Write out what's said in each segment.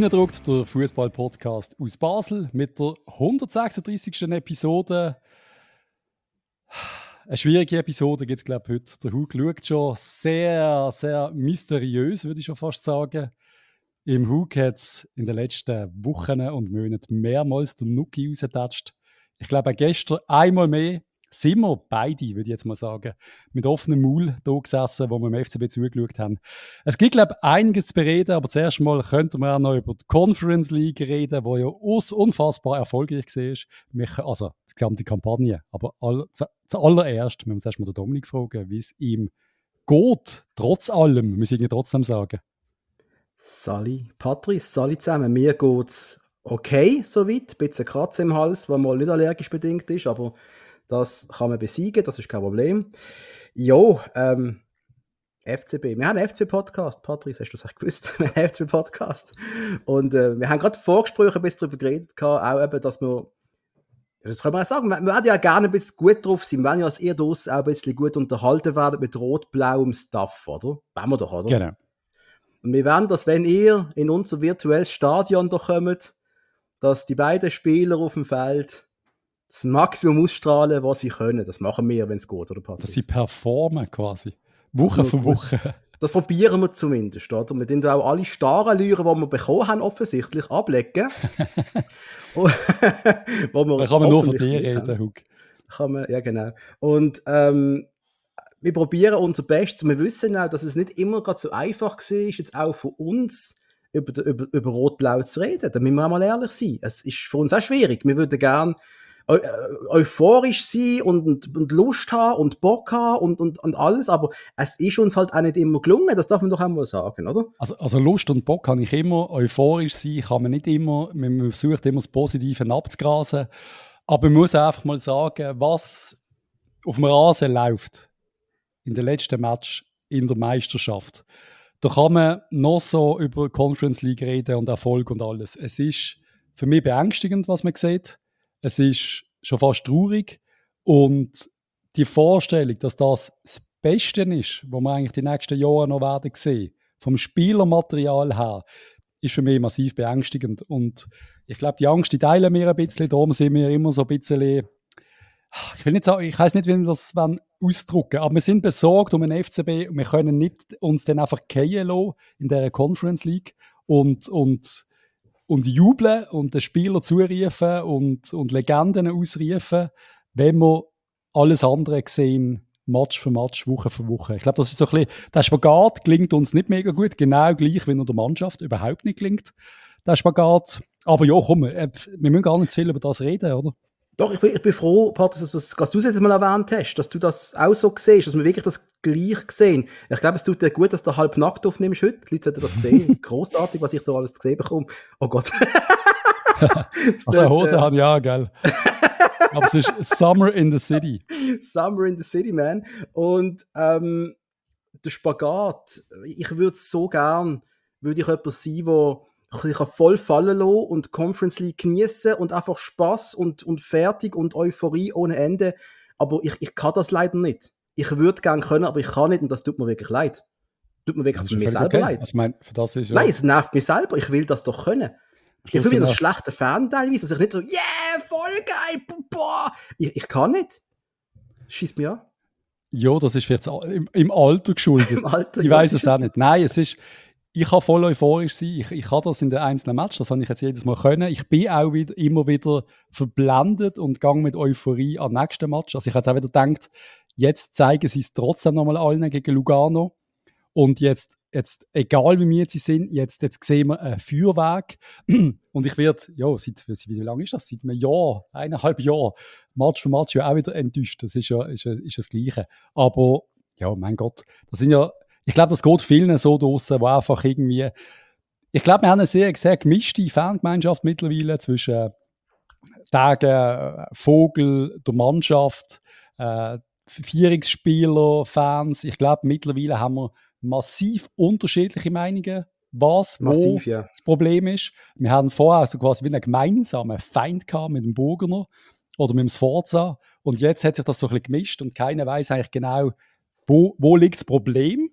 Reindruckt, der Fußball-Podcast aus Basel mit der 136. Episode. Eine schwierige Episode gibt es, glaube ich, heute. Der Hug schaut schon sehr, sehr mysteriös, würde ich schon fast sagen. Im Hug hat es in den letzten Wochen und Monaten mehrmals den Nuki rausgetatscht. Ich glaube, gestern einmal mehr sind wir beide, würde ich jetzt mal sagen, mit offenem Maul da gesessen, wo wir im FCB zugeschaut haben. Es gibt, glaube ich, einiges zu bereden, aber zuerst mal könnten wir auch noch über die Conference League reden, wo ja unfassbar erfolgreich war. Also die gesamte Kampagne. Aber all, zuallererst müssen wir zuerst mal den Dominik fragen, wie es ihm geht, trotz allem, muss ich trotzdem sagen. Sali, Patrice, Sali zusammen, mir geht es okay soweit, ein bisschen Kratz im Hals, was mal nicht allergisch bedingt ist, aber das kann man besiegen, das ist kein Problem. Jo, ähm, FCB. Wir haben einen FCB-Podcast. Patrice, hast du das eigentlich gewusst? Wir haben einen FCB-Podcast. Und äh, wir haben gerade Vorgespräche ein bisschen darüber geredet, auch eben, dass wir, das können wir auch sagen, wir, wir werden ja gerne ein bisschen gut drauf sein. Wir werden ja als ihr draussen auch ein bisschen gut unterhalten werden mit rot-blauem Stuff, oder? Wollen wir doch, oder? Genau. Und wir werden das, wenn ihr in unser virtuelles Stadion da kommt, dass die beiden Spieler auf dem Feld das Maximum ausstrahlen, was sie können. Das machen wir, wenn es geht, oder Patrice? Dass sie performen quasi. Woche für Woche. Das probieren wir zumindest, oder? Wir den auch alle starren Lüren, die wir bekommen haben, offensichtlich ablegen. wo wir da kann man nur von dir reden, Hug. Kann man, ja genau. Und ähm, wir probieren unser Bestes. Wir wissen auch, dass es nicht immer gerade so einfach war, jetzt auch für uns über, über, über Rot-Blau zu reden. Da müssen wir auch mal ehrlich sein. Es ist für uns auch schwierig. Wir würden gerne äh, euphorisch sein und, und Lust haben und Bock haben und, und, und alles, aber es ist uns halt auch nicht immer gelungen, das darf man doch einmal sagen, oder? Also, also Lust und Bock kann ich immer, euphorisch sein kann man nicht immer, man versucht immer das Positive abzugrasen, aber man muss einfach mal sagen, was auf dem Rasen läuft in den letzten Match in der Meisterschaft. Da kann man noch so über Conference League reden und Erfolg und alles. Es ist für mich beängstigend, was man sieht es ist schon fast traurig. Und die Vorstellung, dass das das Beste ist, was wir eigentlich die nächsten Jahre noch werden sehen, vom Spielermaterial her, ist für mich massiv beängstigend. Und ich glaube, die Angst, die teilen wir ein bisschen. Darum sind wir immer so ein bisschen, ich will nicht sagen, ich weiß nicht, wie wir das ausdrücken aber wir sind besorgt um den FCB und wir können nicht uns dann einfach fallen lassen in dieser Conference League und, und und jubeln und den Spieler zurufen und, und Legenden ausrufen, wenn wir alles andere sehen, Match für Match, Woche für Woche. Ich glaube, das ist so ein bisschen, der Spagat klingt uns nicht mega gut, genau gleich wie in der Mannschaft überhaupt nicht klingt, der Spagat. Aber ja, komm, äh, wir müssen gar nicht zu viel über das reden, oder? Doch, ich, ich bin froh, Patrick, dass, dass du es jetzt mal erwähnt hast, dass du das auch so siehst, dass wir wirklich das gleich sehen. Ich glaube, es tut dir gut, dass du halb nackt aufnimmst heute. Die Leute sollten das sehen. Großartig, was ich da alles gesehen bekomme. Oh Gott. also eine Hose äh, hat ja, gell. Aber es ist Summer in the City. Summer in the City, man. Und ähm, der Spagat, ich würde so gern, würde ich jemand sein, der ich kann voll fallen lassen und Conference League genießen und einfach Spaß und, und fertig und Euphorie ohne Ende. Aber ich, ich kann das leider nicht. Ich würde gerne können, aber ich kann nicht und das tut mir wirklich leid. Tut mir wirklich für mich selber okay. leid. Also, mein, für das ist ja Nein, es nervt mich selber. Ich will das doch können. Ich fühle mich als schlechter Fan teilweise, dass ich nicht so, yeah, voll geil, boah. Ich, ich kann nicht. Schießt mir an. Ja, das ist jetzt im, im Alter geschuldet. Im Alter, ich weiß es auch nicht. Nein, es ist, ich kann voll euphorisch sein. Ich, ich kann das in den einzelnen Matches, das habe ich jetzt jedes Mal können. Ich bin auch wieder, immer wieder verblendet und gehe mit Euphorie an den nächsten Match. Also ich habe jetzt auch wieder gedacht, jetzt zeigen sie es trotzdem nochmal allen gegen Lugano. Und jetzt, jetzt egal wie wir sie sind, jetzt, jetzt sehen wir ein Feuerwerk. Und ich werde, ja, seit, wie lange ist das? Seit einem Jahr, eineinhalb Jahr, Match für Match ja auch wieder enttäuscht. Das ist ja, ist, ist das Gleiche. Aber, ja, mein Gott, das sind ja ich glaube, das geht vielen so draussen, wo einfach irgendwie, ich glaube, wir haben eine sehr, sehr gemischte Fangemeinschaft mittlerweile zwischen Tagen, Vogel, der Mannschaft, äh, Vierungsspieler, Fans. Ich glaube, mittlerweile haben wir massiv unterschiedliche Meinungen, was Massiv, wo ja. das Problem ist. Wir haben vorher so quasi wie einen gemeinsamen Feind gehabt mit dem Burgener oder mit dem Sforza und jetzt hat sich das so ein bisschen gemischt und keiner weiß eigentlich genau, wo, wo liegt das Problem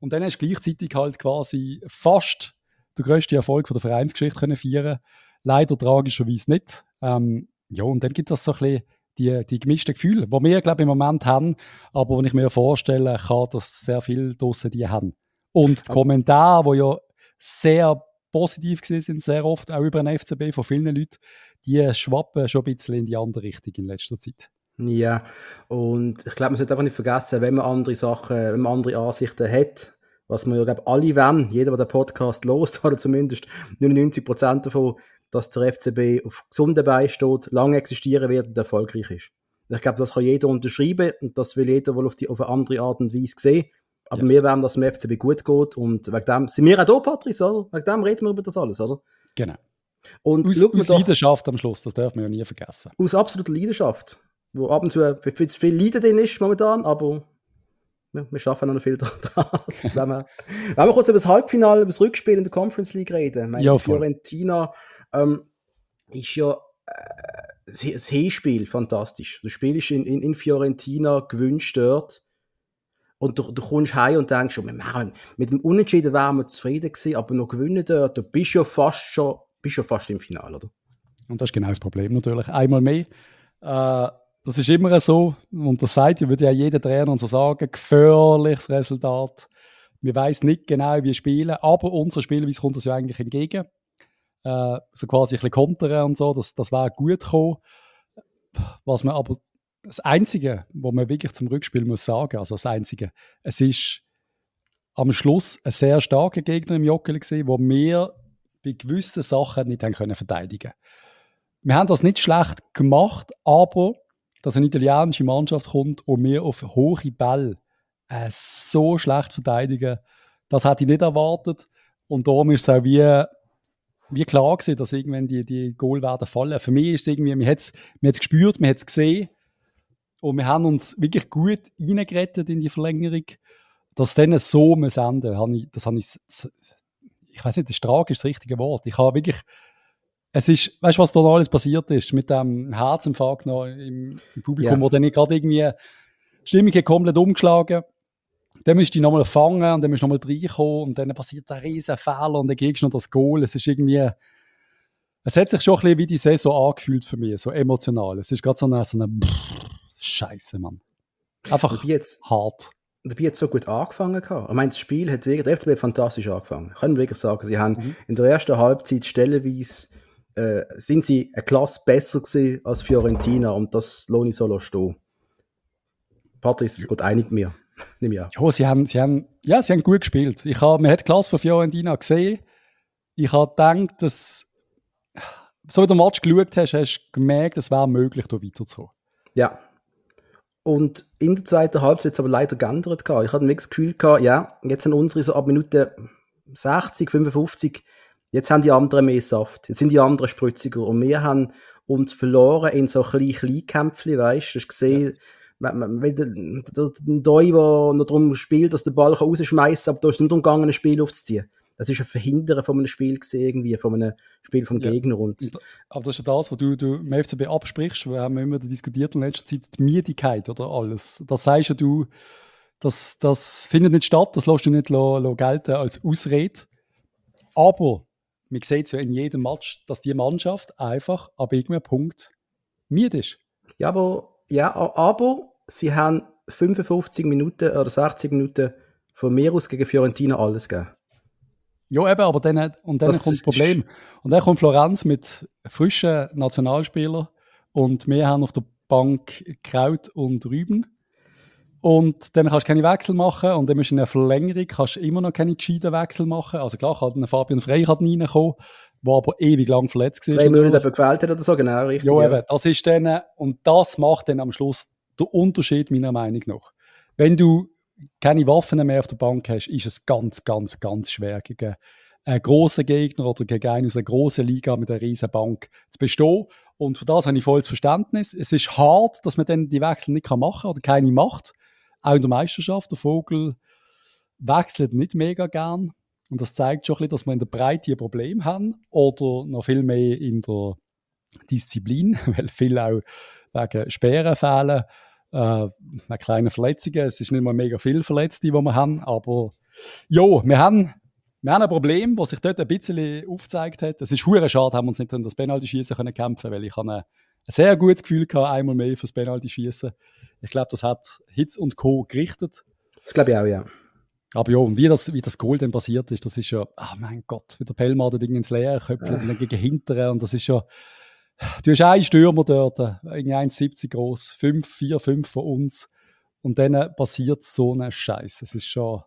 und dann hast du gleichzeitig halt quasi fast den grössten Erfolg von der Vereinsgeschichte können feiern Leider tragischerweise nicht. Ähm, ja, und dann gibt es so ein bisschen die, die gemischten Gefühle, die wir, glaube ich, im Moment haben, aber wenn ich mir vorstelle, kann, dass sehr viele draussen die haben. Und die Kommentare, die ja sehr positiv sind, sehr oft, auch über den FCB von vielen Leuten, die schwappen schon ein bisschen in die andere Richtung in letzter Zeit. Ja, und ich glaube, man sollte einfach nicht vergessen, wenn man andere Sachen, wenn man andere Ansichten hat, was man ja, glaube alle wollen, jeder, der den Podcast lost, oder zumindest 99% davon, dass der FCB auf gesunden Beinen steht, lange existieren wird und erfolgreich ist. Ich glaube, das kann jeder unterschreiben und das will jeder wohl auf, die, auf eine andere Art und Weise sehen. Aber yes. wir wollen, dass es dem FCB gut geht und wegen dem sind wir auch da, Patrice, oder? Wegen dem reden wir über das alles, oder? Genau. Und aus, aus doch, Leidenschaft am Schluss, das dürfen wir ja nie vergessen. Aus absoluter Leidenschaft, wo ab und zu viel, viel Leiden drin ist momentan, aber wir, wir schaffen noch viel dran. Also, wenn, wir, wenn wir kurz über das Halbfinale, über das Rückspiel in der Conference League reden, meine ja, Fiorentina ähm, ist ja äh, das Hinspiel fantastisch. Du spielst in, in, in Fiorentina gewünscht dort und du, du kommst heim und denkst, oh, wir mit dem Unentschieden wären wir zufrieden gewesen, aber noch gewinnen dort, du bist ja fast schon, bist ja fast im Finale, oder? Und das ist genau das Problem natürlich. Einmal mehr. Äh, das ist immer so, und das sagt, würde ja jeder Trainer und so sagen, gefährliches Resultat. Wir weiß nicht genau, wie wir spielen, aber unser Spielweise kommt das ja eigentlich entgegen äh, so quasi ein bisschen kontern und so, das, das wäre gut gekommen. Was man aber, das Einzige, was man wirklich zum Rückspiel muss sagen, also das Einzige, es ist am Schluss ein sehr starker Gegner im Joggeli gesehen, wo wir bei gewissen Sachen nicht haben können verteidigen. Wir haben das nicht schlecht gemacht, aber dass eine italienische Mannschaft kommt und wir auf hohe Bälle äh, so schlecht verteidigen, das hätte ich nicht erwartet. Und darum ist es auch wie wie klar gewesen, dass irgendwann die, die Goal werden fallen. Für mich ist es irgendwie, man hat es gespürt, man hat es gesehen und wir haben uns wirklich gut reingerettet in die Verlängerung. Dass dann so muss enden, habe ich, das ich, ich weiß nicht, das ist das richtige Wort. Ich habe wirklich, es ist, weißt du, was da noch alles passiert ist mit dem Herzinfarkt noch im, im Publikum, yeah. wo dann gerade irgendwie die Stimmung komplett umgeschlagen dann musst du dich nochmal fangen und dann musst du nochmal reinkommen und dann passiert ein riesen Fehler und dann kriegst du noch das Goal. Es ist irgendwie, es hat sich schon ein bisschen wie die Saison angefühlt für mich, so emotional. Es ist gerade so eine, so eine Scheiße, Mann. Einfach jetzt, hart. Dabei jetzt so gut angefangen gehabt. Ich meine, das Spiel hat wirklich, der FCB hat fantastisch angefangen. Ich kann wirklich sagen, sie haben mhm. in der ersten Halbzeit stellenweise äh, sind sie eine Klasse besser gewesen als Fiorentina und das lohne ich so stehen. Patrice ist gut einig mit mir. Nimm ja. Ja, sie haben, sie haben, ja, sie haben gut gespielt. Ich habe, man hat die Klasse von Fiorentina gesehen. Ich habe gedacht, dass, so wie du den Match geschaut hast, hast du gemerkt, es wäre möglich, hier weiterzukommen. Ja. Und in der zweiten Halbzeit hat es aber leider geändert. Ich hatte das Gefühl, gehabt, ja, jetzt sind unsere so ab Minute 60, 55, jetzt haben die anderen mehr Saft. Jetzt sind die anderen spritziger. Und wir haben uns verloren in so kleinen Kleinkämpfchen, weißt du? Du hast gesehen, yes den, den Doi, der noch darum spielt, dass der Ball rausschmeißen kann, aber da ist nicht umgegangen, ein Spiel aufzuziehen. Das ist ein Verhindern von einem Spiel gesehen, irgendwie, von einem Spiel vom. Gegner. Und aber das ist ja das, was du, du im FCB absprichst. Wir haben immer diskutiert in letzter Zeit die Miedigkeit oder alles. Das sagst ja du, das, das findet nicht statt, das lässt du nicht lo, lo gelten als Ausrede. Aber man sieht ja in jedem Match, dass die Mannschaft einfach ab irgendeinem Punkt müde ist. Ja, aber ja, aber sie haben 55 Minuten oder 60 Minuten von mir aus gegen Fiorentina alles gegeben. Ja, eben, aber dann, und dann das kommt das Problem. Und dann kommt Florenz mit frischen Nationalspielern und wir haben auf der Bank Kraut und Rüben. Und dann kannst du keine Wechsel machen und dann musst du in der Verlängerung kannst du immer noch keine gescheiten Wechsel machen. Also klar, kann Fabian Frey reinkommen, der aber ewig lang verletzt war. Zwei Monate gewählt hat oder so, genau, richtig. Ja, eben, das ist dann, und das macht dann am Schluss den Unterschied meiner Meinung nach. Wenn du keine Waffen mehr auf der Bank hast, ist es ganz, ganz, ganz schwer gegen einen grossen Gegner oder gegen einen aus einer grossen Liga mit einer riesen Bank zu bestehen. Und für das habe ich volles Verständnis. Es ist hart, dass man dann die Wechsel nicht machen kann oder keine macht. Auch in der Meisterschaft. Der Vogel wechselt nicht mega gern. Und das zeigt schon ein bisschen, dass wir in der Breite ein Problem haben oder noch viel mehr in der Disziplin, weil viel auch wegen Sperren fehlen, äh, wegen kleinen Verletzungen. Es ist nicht mal mega viel Verletzte, die wir haben, aber ja, wir haben, wir haben ein Problem, das sich dort ein bisschen aufgezeigt hat. Es ist hure schade, haben wir uns nicht an das Penalty-Schießen können kämpfen, weil ich habe sehr gutes Gefühl gehabt, einmal mehr fürs Penalty-Schießen. Ich glaube, das hat Hitz und Co. gerichtet. Das glaube ich auch, ja. Aber ja, und wie das, wie das Goal dann passiert ist, das ist ja, ah oh mein Gott, wie der Pelmar da ins Leere köpft und dann gegen Hinteren und das ist ja, du hast einen Stürmer dort, irgendwie 1,70 groß, 5, 4, 5 von uns und dann passiert so ein Scheiß. Es ist schon,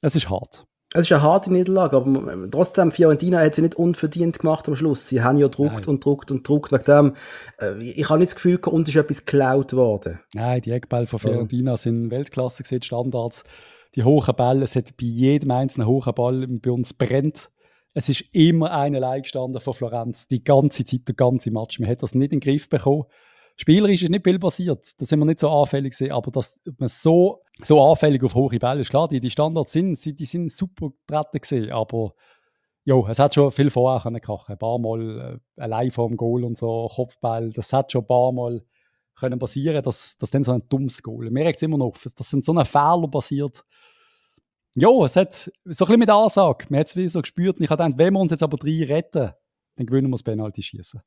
es ist hart. Es ist eine harte Niederlage, aber trotzdem, Fiorentina hat sie nicht unverdient gemacht am Schluss. Sie haben ja druckt und druckt und druckt. Wegen dem, äh, ich habe nicht das Gefühl, uns ist etwas geklaut worden. Nein, die Eckbälle von Fiorentina ja. sind Weltklasse gesehen, Standards. Die hohen Bälle, es hat bei jedem einzelnen hohen Ball bei uns brennt. Es ist immer eine Leih gestanden von Florenz, die ganze Zeit, der ganze Match. Man hat das nicht in den Griff bekommen. Spielerisch ist nicht viel passiert. Da sind wir nicht so anfällig gewesen, aber dass man so, so anfällig auf hohe Bälle ist, klar, die, die Standards sind, die sind super getreten gewesen, aber ja, es hat schon viel vorher können krachen. Ein paar Mal äh, allein vor dem Goal und so, Kopfball, das hat schon ein paar Mal können passieren, dass, dass dann so ein dummes Goal. Mir regt es immer noch, dass sind so ein Fehler passiert. Ja, es hat so ein bisschen mit Ansage, man hat es wie so gespürt und ich habe gedacht, wenn wir uns jetzt aber drei retten, dann gewinnen wir das Penalty schießen.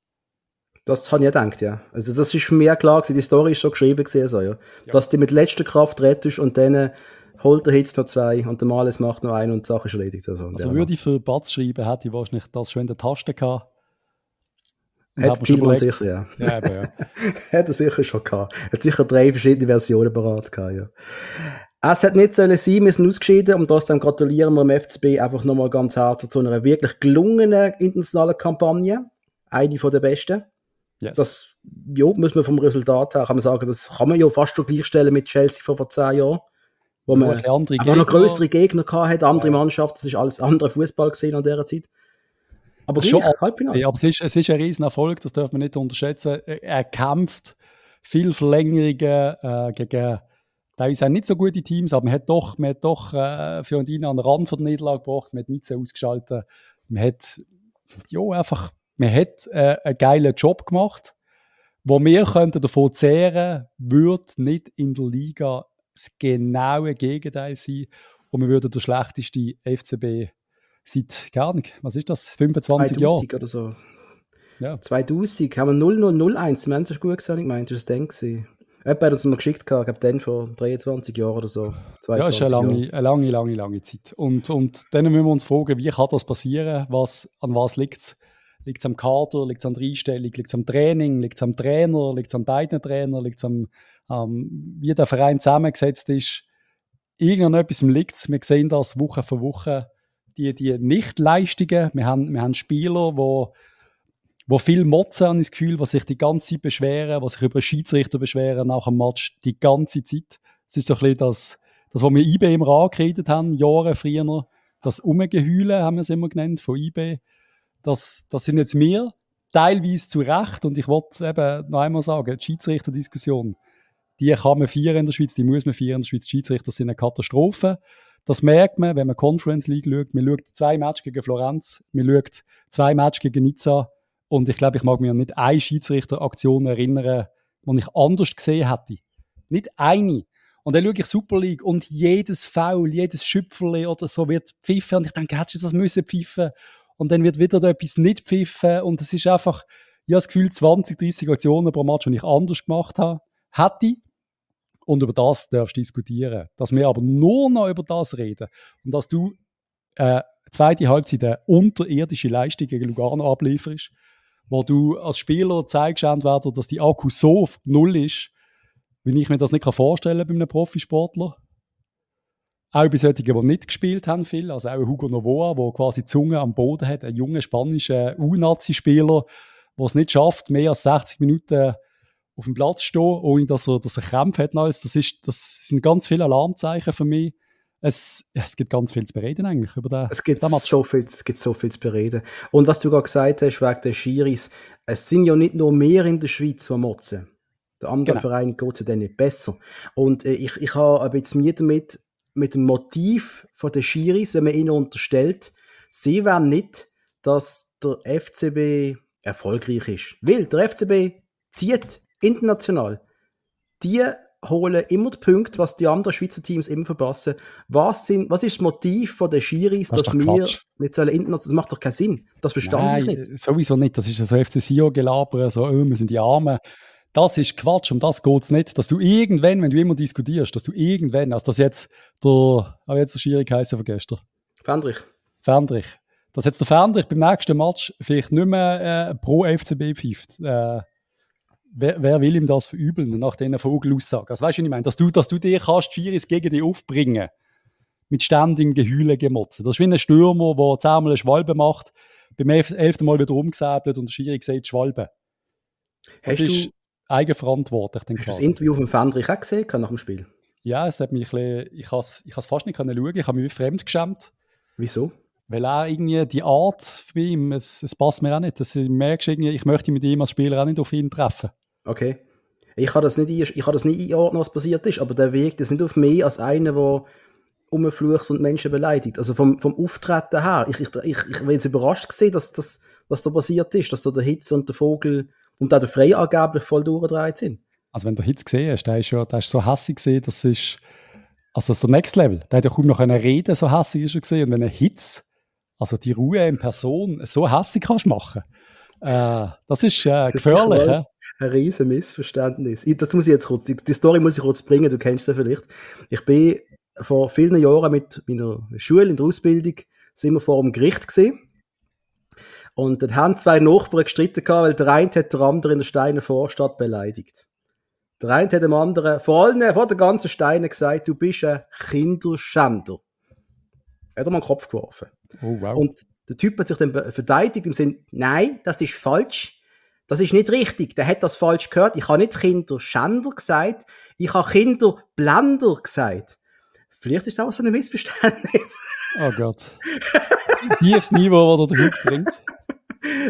Das habe ich gedacht, ja. Also das ist mir klar gewesen, die Story ist schon geschrieben gewesen, so, ja. ja. Dass du mit letzter Kraft rettest und dann holt der Hitz noch zwei und der Males macht noch einen und die Sache ist erledigt. Also, also würde ich für Batz schreiben, hätte ich wahrscheinlich das schon in der Taste gehabt. Hat Gilman sicher, ja. Ja, ja. hat er sicher schon gehabt. Hat sicher drei verschiedene Versionen parat gehabt, ja. Es hat nicht sollen sein, wir sind ausgeschieden und trotzdem gratulieren wir dem FCB einfach nochmal ganz hart zu einer wirklich gelungenen internationalen Kampagne. Eine von der besten. Yes. Das ja, muss man vom Resultat her kann man sagen, das kann man ja fast schon gleichstellen mit Chelsea von vor zehn Jahren. Wo man aber noch größere Gegner gehabt andere ja. Mannschaft, das ist alles andere Fußball gesehen an dieser Zeit. Aber schon Halbfinale. Ja, aber es ist, es ist ein Riesenerfolg, das darf man nicht unterschätzen. Er kämpft viel Verlängerungen äh, gegen teilweise nicht so gute Teams, aber man hat doch, man hat doch äh, Fiorentina an den Rand von der Niederlage gebracht, man hat nichts ausgeschaltet. Man hat ja, einfach man hat äh, einen geilen Job gemacht. Wo wir könnten davon zehren, würde nicht in der Liga das genaue Gegenteil sein und wir würden der schlechteste FCB seit gar nicht, was ist das, 25 Jahre? oder so. Ja. 2000 haben wir 0001, wir haben es gut gesagt, ich meinte, das war das dann. Jemand hat uns noch geschickt, ich glaube, dann vor 23 Jahren oder so. 22 ja, das ist eine lange, eine lange, lange, lange Zeit. Und, und dann müssen wir uns fragen, wie kann das passieren? Was, an was liegt es? Liegt es am Kader, liegt es an der Einstellung, liegt es am Training, liegt es am Trainer, liegt es an beiden Trainern, liegt es am, ähm, wie der Verein zusammengesetzt ist. Irgendetwas liegt es. Wir sehen das Woche für Woche. Die, die Nichtleistungen, wir haben, wir haben Spieler, wo, wo viel motzen, habe ich das Gefühl, die sich die ganze Zeit beschweren, die sich über Schiedsrichter beschweren nach dem Match die ganze Zeit. Es ist so ein bisschen das, das was wir IB immer angeredet haben, Jahre früher, das Umgeheulen haben wir es immer genannt, von IB das, das sind jetzt mir teilweise zu Recht und ich wollte eben noch einmal sagen, die Schiedsrichterdiskussion, die kann man feiern in der Schweiz, die muss man feiern in der Schweiz. Die Schiedsrichter sind eine Katastrophe. Das merkt man, wenn man Conference League schaut. Man schaut zwei Matches gegen Florenz, man schaut zwei Matches gegen Nizza und ich glaube, ich mag mich an nicht eine Schiedsrichteraktion erinnern, die ich anders gesehen hätte. Nicht eine. Und dann schaue ich Super League und jedes Foul, jedes Schüpferli oder so wird pfiffen und ich denke, hättest du das müssen pfiffen? Und dann wird wieder da etwas nicht pfiffen. Und es ist einfach, ich habe das Gefühl, 20, 30 Aktionen pro Match, die ich anders gemacht habe, hätte. Und über das darfst du diskutieren. Dass wir aber nur noch über das reden. Und dass du äh, zweite Halbzeit eine unterirdische Leistung gegen Lugano ablieferst, wo du als Spieler zeigst, entweder, dass die Akku so auf null ist, wie ich mir das nicht vorstellen kann bei einem Profisportler, auch bei solchen, die nicht gespielt haben viel, also auch Hugo Novoa, der quasi die Zunge am Boden hat, ein junger spanischer U-Nazi-Spieler, der es nicht schafft, mehr als 60 Minuten auf dem Platz zu stehen, ohne dass er, dass er Krämpfe hat. Das, ist, das sind ganz viele Alarmzeichen für mich. Es, es gibt ganz viel zu bereden eigentlich über den, es gibt so viel, Es gibt so viel zu bereden. Und was du gerade gesagt hast, wegen der Schiris, es sind ja nicht nur mehr in der Schweiz, die motzen. Der andere genau. Verein geht es dann nicht besser. Und äh, ich, ich habe ein bisschen Mühe damit, mit dem Motiv von den Schiris, wenn man ihnen unterstellt, sie wollen nicht, dass der FCB erfolgreich ist. Weil der FCB zieht international. Die holen immer die Punkte, was die anderen Schweizer Teams immer verpassen. Was, sind, was ist das Motiv von den Schiris, Das dass wir Quatsch. nicht sollen international, das macht doch keinen Sinn. Das verstand Nein, ich nicht. sowieso nicht. Das ist so FC Sion-Gelaber, so, oh, wir sind die Armen. Das ist Quatsch, um das geht es nicht. Dass du irgendwann, wenn du immer diskutierst, dass du irgendwann, also das jetzt der, aber jetzt der Schiri geheißen von gestern, Fendrich. Fendrich, dass jetzt der Fendrich beim nächsten Match vielleicht nicht mehr äh, pro FCB pfeift. Äh, wer, wer will ihm das verübeln nach diesen Vogelaussagen? Also weißt du, was ich meine? Dass du, dass du dir kannst, Schiris gegen dich aufbringen mit ständigem Geheulen gemotzen. Das ist wie ein Stürmer, der zehnmal eine Schwalbe macht, beim elf- elften Mal wieder umgesäbelt und der Schiri sagt Schwalbe. Das Hast ist du, eigenverantwortlich. Dann hast du das quasi. Interview von Fendrich auch gesehen nach dem Spiel? Ja, es hat mich ein bisschen, ich habe es fast nicht können schauen, ich habe mich fremd geschämt. Wieso? Weil er irgendwie die Art bei ihm, es, es passt mir auch nicht. Das, ich merke irgendwie, ich möchte mit ihm als Spieler auch nicht auf ihn treffen. Okay. Ich kann das nicht, ein- ich kann das nicht einordnen, was passiert ist, aber der wirkt jetzt nicht auf mich als einer, der umflucht und Menschen beleidigt. Also vom, vom Auftreten her. Ich, ich, ich, ich bin jetzt überrascht gesehen, dass das, was da passiert ist, dass da der Hitze und der Vogel und auch der Frey angeblich voll durchgedreht sind. Also wenn du Hitz gesehen hast, der ist ja der ist so hässig gesehen, das ist also so Next Level. Der hat ja kaum noch eine Rede, so hässig ist er gesehen. Und wenn ein Hitz, also die Ruhe in Person, so hässig kannst machen, äh, das ist äh, Das ist gefährlich. hä? Ein riesen Missverständnis. Ich, das muss ich jetzt kurz, die, die Story muss ich kurz bringen, du kennst sie vielleicht. Ich bin vor vielen Jahren mit meiner Schule in der Ausbildung, sind wir vor dem Gericht gesehen. Und dann haben zwei Nachbarn gestritten gehabt, weil der eine hat der andere in der Steiner Vorstadt beleidigt. Der eine hat dem anderen, vor allen, vor der ganzen Steine gesagt, du bist ein Kinderschänder. Hat er mal den Kopf geworfen. Oh, wow. Und der Typ hat sich dann verteidigt im Sinn, nein, das ist falsch. Das ist nicht richtig. Der hat das falsch gehört. Ich habe nicht Kinderschänder gesagt. Ich habe Kinderblender gesagt. Vielleicht ist es auch so ein Missverständnis. oh Gott. Tiefes Niveau, das er bringt.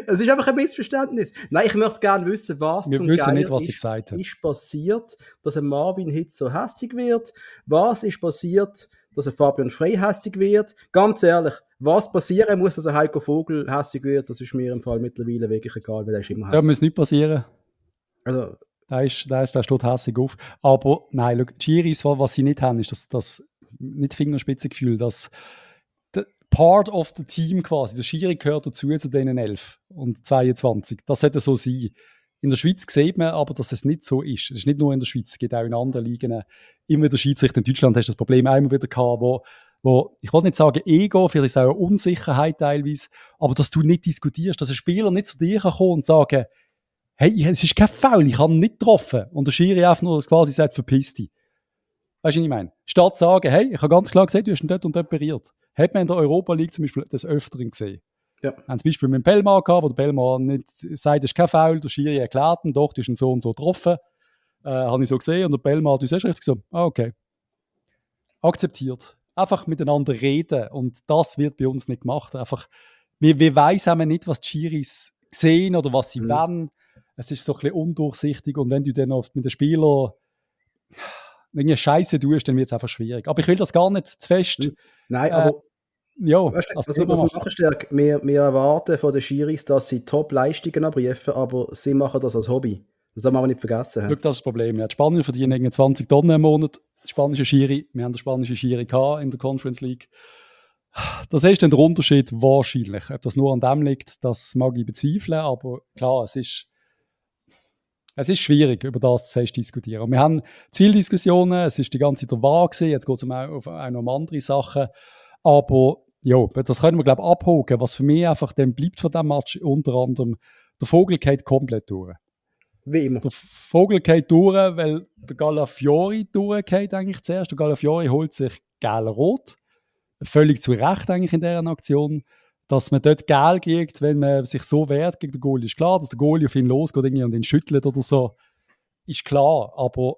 Es ist einfach ein Missverständnis. Nein, ich möchte gerne wissen, was Wir zum wissen Geier nicht, was ich ist, ist passiert, dass ein Marvin Hitz so hässig wird. Was ist passiert, dass ein Fabian Frey hässig wird? Ganz ehrlich, was passieren muss, dass ein Heiko Vogel hässig wird, das ist mir im Fall mittlerweile wirklich egal, weil er ist immer Da hässig. muss nichts passieren. Also, Da, ist, da, ist, da steht hässig auf. Aber nein, schau, Giris, wa- was sie nicht haben, ist das, das nicht Fingerspitzengefühl, das der Part of the Team quasi. Der Schiri gehört dazu zu denen 11 und 22. Das sollte so sein. In der Schweiz sieht man aber, dass es nicht so ist. Es ist nicht nur in der Schweiz, es gibt auch in anderen Ligen immer wieder Schiedsrichter. In Deutschland hast du das Problem immer wieder gehabt, wo, wo ich wollte nicht sagen Ego, vielleicht ist auch eine Unsicherheit teilweise, aber dass du nicht diskutierst, dass ein Spieler nicht zu dir kann kommen und sagen, hey, es ist kein Foul, ich habe ihn nicht getroffen. Und der Schiri einfach nur quasi sagt, verpiss dich. Weißt du, was ich meine? Statt sagen, hey, ich habe ganz klar gesehen, du hast ihn dort und dort operiert. Hat man in der Europa League zum Beispiel des Öfteren gesehen. Ja. Haben zum Beispiel mit dem Pelmar gehabt, wo der Pelmar nicht sagt, es ist kein Foul, der Schiri erklärt ihn, doch, du hast ihn so und so getroffen. Äh, habe ich so gesehen und der Pelmar, du siehst richtig so, ah, okay. Akzeptiert. Einfach miteinander reden und das wird bei uns nicht gemacht. Einfach, wir, wir weiss haben nicht, was die Schiris sehen oder was sie Mhm. wollen. Es ist so ein bisschen undurchsichtig und wenn du dann oft mit den Spielern irgendwie Scheiße tust, dann wird es einfach schwierig. Aber ich will das gar nicht zu fest. Nein, Äh, aber Ja, weißt du, was, was wir machen. Stärk, wir, wir erwarten von den Schiris, dass sie Top-Leistungen abrufen, aber sie machen das als Hobby. Das darf man aber nicht vergessen. Schau, das ist das Problem. Ja, die Spanier verdienen irgendwie 20 Tonnen im Monat. Die spanische Schiri, wir haben den spanischen Schiri gehabt in der Conference League. Das ist dann der Unterschied wahrscheinlich. Ob das nur an dem liegt, das mag ich bezweifeln, aber klar, es ist, es ist schwierig, über das zu diskutieren. Und wir haben viele Diskussionen, es ist die ganze Zeit der Wahr gewesen, jetzt geht es um, auch auch noch um andere Sachen. Aber ja, das können wir, glaube ich, abhaken. Was für mich einfach dann bleibt von diesem Match, unter anderem, der Vogel geht komplett durch. Wie immer. Der Vogel geht durch, weil der Galafiori durchgeht eigentlich zuerst. Der Galafiori holt sich gel-rot. Völlig zu Recht eigentlich in dieser Aktion. Dass man dort gel kriegt, wenn man sich so wehrt gegen den Goalie, ist klar. Dass der Goalie auf ihn losgeht irgendwie und ihn schüttelt oder so, ist klar. Aber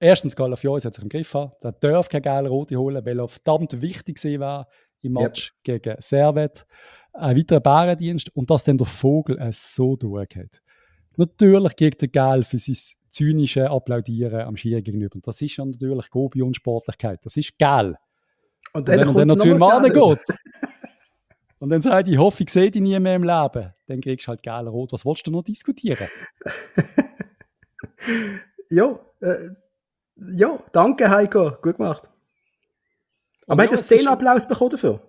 erstens, Galafiori hat sich im Griff an. Der darf keine gelbe Rote holen, weil er verdammt wichtig wäre im Match gegen Servet. Ein weiterer Bärendienst und dass dann der Vogel es so durchgeht. Natürlich kriegt der Gel für sein zynische Applaudieren am Schiri gegenüber. Und das ist ja natürlich Gobi und Sportlichkeit. Das ist Gel. Und Und wenn er dann ihm Maden geht und dann sagt, ich hoffe, ich sehe dich nie mehr im Leben, dann kriegst du halt gel rot. Was willst du noch diskutieren? Ja, äh, Ja, danke Heiko, gut gemacht. Aber ja, hat er Szenenapplaus bekommen dafür?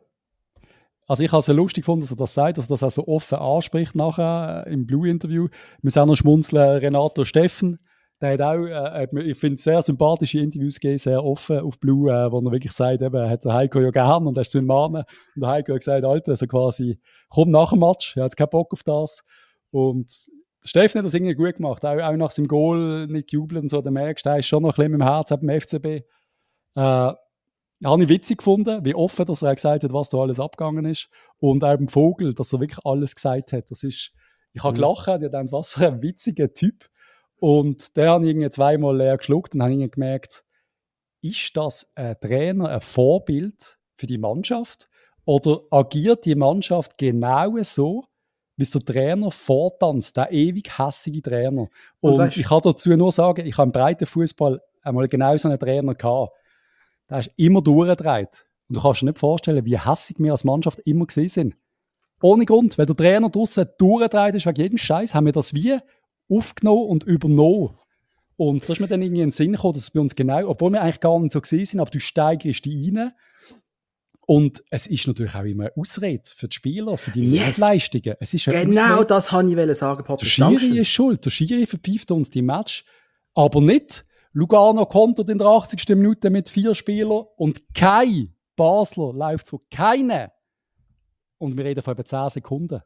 Also ich habe es ja lustig gefunden, dass er das sagt, dass er das auch so offen anspricht nachher im Blue-Interview. Wir müssen auch noch schmunzeln, Renato Steffen, der hat auch, äh, ich finde, sehr sympathische Interviews gegeben, sehr offen auf Blue, äh, wo er wirklich sagt, eben, er hat den Heiko ja gern und er ist zu ihm Mahnen. Und der Heiko hat gesagt, Alter, also quasi, komm nach dem Match, er hat keinen Bock auf das. Und Steffen hat das irgendwie gut gemacht, auch, auch nach seinem Goal nicht jubeln und so, der merkst, er ist schon noch ein bisschen im Herz beim FCB. Äh, habe ich witzig gefunden, wie offen dass er gesagt hat, was da alles abgegangen ist. Und auch beim Vogel, dass er wirklich alles gesagt hat. Das ist, ich habe mhm. gelacht, ich dachte, was für ein witziger Typ. Und der habe ich irgendwie zweimal leer geschluckt und habe gemerkt, ist das ein Trainer ein Vorbild für die Mannschaft? Oder agiert die Mannschaft genau so, wie der Trainer vortanzt, der ewig hässige Trainer? Und, und ich kann dazu nur sagen, ich habe im breiten Fußball einmal genau so einen Trainer gehabt. Der ist immer durchgedreht. Und du kannst dir nicht vorstellen, wie hässig wir als Mannschaft immer gesehen sind. Ohne Grund. Wenn der Trainer draußen durchgedreht ist wegen jedem Scheiß, haben wir das wie aufgenommen und übernommen. Und da ist mir dann irgendwie in den Sinn gekommen, dass es bei uns genau, obwohl wir eigentlich gar nicht so gesehen sind, aber du steigerst die rein. Und es ist natürlich auch immer eine Ausrede für die Spieler, für die yes. Es ist genau Ausrede. das wollte ich sagen, Patrick. Der Schiri ist schuld. Der Schiri verpfeift uns die Match. Aber nicht. Lugano kontert in der 80. Minute mit vier Spielern und kein Basler läuft so. Keine. Und wir reden von etwa 10 Sekunden.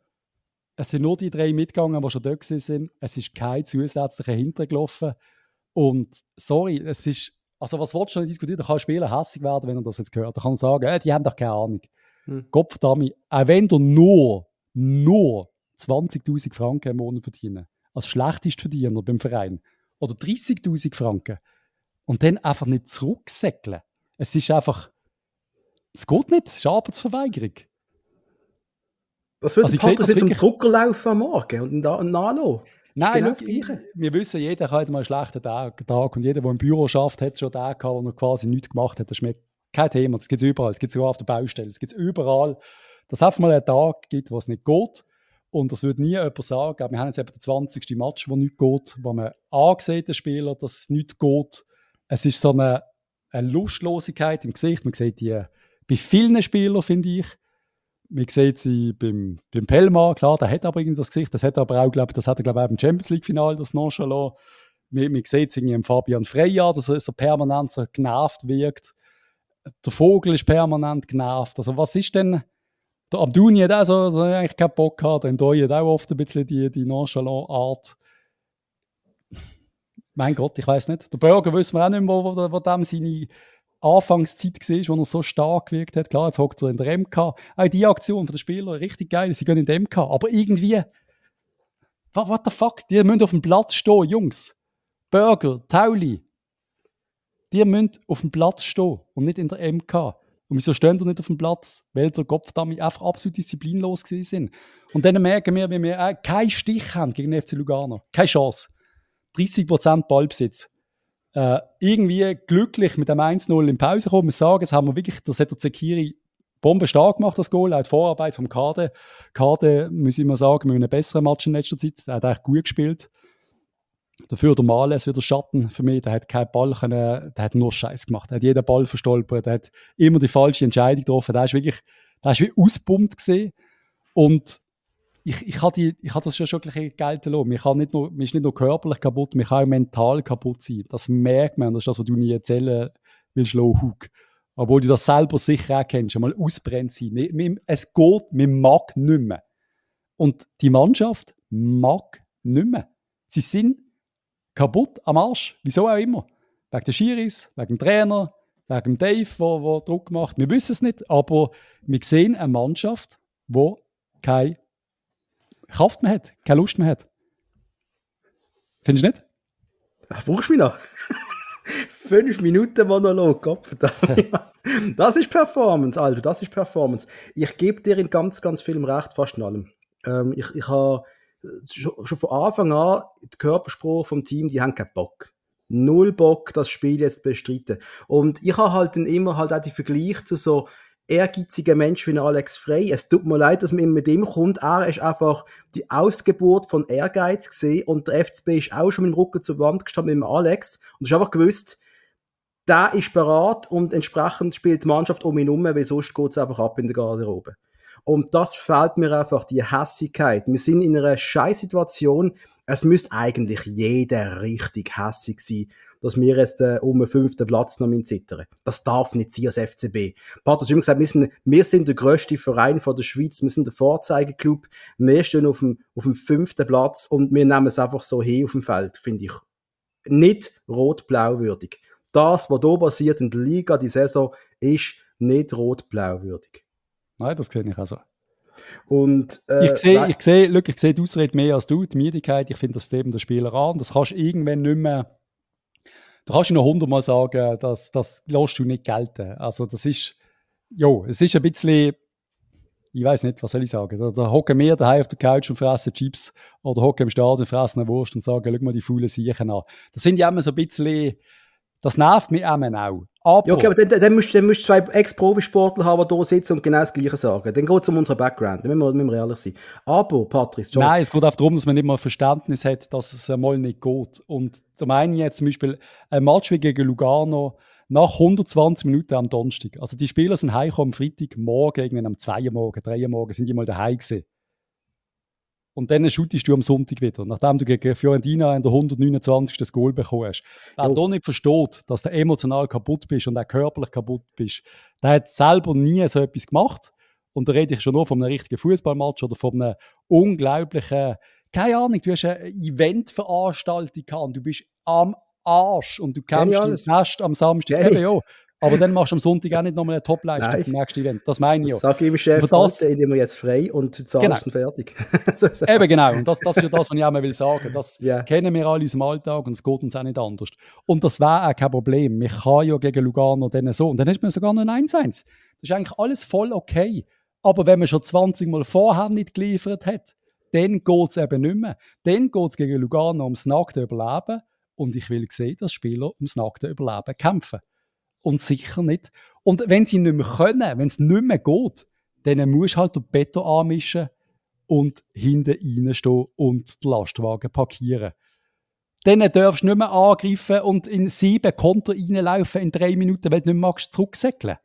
Es sind nur die drei mitgegangen, die schon dort sind. Es ist kein zusätzlicher hintergelaufen. Und sorry, es ist. Also, was willst du nicht diskutieren? Da kann ein Spieler hässlich werden, wenn er das jetzt hört. Da kann sagen, äh, die haben doch keine Ahnung. Hm. Gottverdammt, auch wenn du nur, nur 20.000 Franken im Monat verdienen, als Schlechtestverdiener beim Verein, oder 30.000 Franken, und dann einfach nicht zurücksäckeln. Es ist einfach. Es geht nicht. Es ist Arbeitsverweigerung. Das würde also Patrick jetzt zum Drucker laufen am Morgen und, nachlassen. Nein, genau look, wir wissen, jeder hat mal einen schlechten Tag, Tag und jeder, der im Büro schafft, hat schon Tag gehabt, wo er quasi nichts gemacht hat. Das ist mir kein Thema. Das gibt es überall. Das gibt es sogar auf der Baustelle. Das gibt es überall. Dass es einfach mal einen Tag gibt, wo es nicht geht. Und das würde nie jemand sagen. Aber wir haben jetzt eben den 20. Match, wo nichts geht, wo man angesehen, den Spieler, dass es nicht geht. Es ist so eine, eine Lustlosigkeit im Gesicht. Man sieht die bei vielen Spielern, finde ich. Man sieht sie beim, beim Pelma, klar, der hat aber irgendwie das Gesicht, das hat aber auch, glaube das hat er, glaube ich, im Champions League-Final, das Nonchalant. Man, man sieht es irgendwie im Fabian Frey an, dass er so permanent so genervt wirkt. Der Vogel ist permanent genervt. Also was ist denn, der Abduni hat auch so, so eigentlich keinen Bock gehabt, der Ndoye hat auch oft ein bisschen die, die Nonchalant-Art. Mein Gott, ich weiß nicht. Der Burger wissen wir auch nicht mehr, wo, wo, wo dem seine Anfangszeit war, wo er so stark gewirkt hat. Klar, jetzt hockt er in der MK. Auch die Aktion von den Spielern, richtig geil, sie gehen in der MK. Aber irgendwie, what, what the fuck, die müssen auf dem Platz stehen, Jungs. Burger, Tauli, die müssen auf dem Platz stehen und nicht in der MK. Und wieso stehen die nicht auf dem Platz? Weil der Kopfdami einfach absolut disziplinlos sind. Und dann merken wir, wie wir äh, keinen Stich haben gegen den FC Lugano. Keine Chance. 30% Ballbesitz äh, irgendwie glücklich mit dem 1-0 in Pause kommen. Wir sagen, das haben wir wirklich, das hat der Zekiri Bombe stark gemacht, das Goal, auch die Vorarbeit vom Kade. Kade, muss ich mal sagen, mit einem besseren Match in letzter Zeit, der hat eigentlich gut gespielt. Dafür der Males wieder Schatten für mich, der hat keinen Ball können, der hat nur Scheiß gemacht. Der hat jeden Ball verstolpert, der hat immer die falsche Entscheidung getroffen. Der ist wirklich, der ist wie ausbummt gesehen. Und ich, ich habe ich das schon schon ein gelten lassen. Kann nicht nur, mir ist nicht nur körperlich kaputt, mir kann auch mental kaputt sein. Das merkt man, das ist das, was du nie erzählen willst, Hug. Obwohl du das selber sicher auch kennst, einmal ausbrennt sein. Wir, wir, es geht, man mag nicht mehr. Und die Mannschaft mag nicht mehr. Sie sind kaputt am Arsch. Wieso auch immer. Wegen der Schiris, wegen dem Trainer, wegen dem Dave, der Druck macht. Wir wissen es nicht, aber wir sehen eine Mannschaft, die keine Kraft mehr hat, keine Lust mehr hat. Findest du nicht? Ach, brauchst du mich noch? Fünf Minuten Monolog, Kopf. Das ist Performance, Alter, das ist Performance. Ich gebe dir in ganz, ganz vielem Recht, fast in allem. Ähm, ich ich habe schon, schon von Anfang an die Körperspruch vom Team, die haben keinen Bock. Null Bock, das Spiel jetzt bestreiten. Und ich habe halt dann immer halt auch die Vergleich zu so ehrgeiziger Mensch wie Alex Frey. Es tut mir leid, dass man mit dem kommt. Er ist einfach die Ausgeburt von Ehrgeiz gesehen und der FCB ist auch schon mit dem Rücken zur Wand gestanden mit dem Alex und du hast einfach gewusst, der ist bereit und entsprechend spielt die Mannschaft um ihn herum, weil sonst geht es einfach ab in der Garderobe. Und das fehlt mir einfach, die Hässigkeit. Wir sind in einer Scheißsituation. Es müsste eigentlich jeder richtig hässig sein, dass wir jetzt äh, um den fünften Platz noch zittern. Das darf nicht sein als FCB. Pat hat immer gesagt, wir sind, wir sind der grösste Verein von der Schweiz, wir sind der Vorzeigeklub, wir stehen auf dem, auf dem fünften Platz und wir nehmen es einfach so hin auf dem Feld, finde ich. Nicht rot-blau würdig. Das, was hier passiert in der Liga, die Saison, ist nicht rot-blau würdig. Nein, das sehe ich auch so. Und, äh, ich sehe, ich sehe, look, ich sehe die Ausrede mehr als du, die Müdigkeit. Ich finde das eben der Spieler an. Das kannst du irgendwann nicht mehr. Du kannst noch hundertmal sagen, dass das lässt du nicht gelten. Also das ist, jo, es ist ein bisschen, ich weiß nicht, was soll ich sagen. Da, da hocken wir daheim auf der Couch und fressen Chips oder hocken im Stadion und fressen eine Wurst und sagen, schau mal die faulen Siechen an. Das finde ich immer so ein bisschen, das nervt mich auch. Aber, ja, okay, aber dann, dann, musst, dann musst du zwei Ex-Profisportler haben, die hier sitzen und genau das Gleiche sagen. Dann geht es um unseren Background, dann müssen wir, müssen wir ehrlich sein. Aber, Patrice, John, Nein, es geht auch darum, dass man nicht mal Verständnis hat, dass es einmal nicht geht. Und da meine ich jetzt zum Beispiel ein Match wie gegen Lugano nach 120 Minuten am Donnerstag. Also die Spieler sind heimgekommen am Freitagmorgen, irgendwann am 2 Uhr morgen, 3 Uhr morgen, sind die mal daheim gewesen. Und dann shootest du am Sonntag wieder, nachdem du gegen Fiorentina in der 129. das Goal bekommen hast. Wer da nicht versteht, dass du emotional kaputt bist und auch körperlich kaputt bist, der hat selber nie so etwas gemacht. Und da rede ich schon nur von einem richtigen Fußballmatch oder von einem unglaublichen, keine Ahnung, du hast eine Eventveranstaltung gehabt und du bist am Arsch und du kämpfst ins Nest am Samstag. Eben, ja. Aber dann machst du am Sonntag auch nicht nochmal eine Topleistung im nächsten Event. Das meine ich ja. Sag ihm Chef, das, ich nehme jetzt frei und zahlst genau. fertig. Eben genau. Und das, das ist ja das, was ich auch mal will sagen. Das yeah. kennen wir alle aus dem Alltag und es geht uns auch nicht anders. Und das wäre auch kein Problem. Ich kann ja gegen Lugano dann so. Und dann hast du sogar noch ein 1-1. Das ist eigentlich alles voll okay. Aber wenn man schon 20 Mal vorher nicht geliefert hat, dann geht es eben nicht mehr. Dann geht es gegen Lugano ums nackte Überleben. Und ich will sehen, dass Spieler ums nackte Überleben kämpfen und sicher nicht. Und wenn sie nicht mehr können, wenn es nicht mehr geht, dann musst du halt den Beton anmischen und hinten reinstehen und den Lastwagen parkieren. Dann darfst du nicht mehr angreifen und in sieben Konter reinlaufen in drei Minuten, weil du nicht mehr zurücksäckeln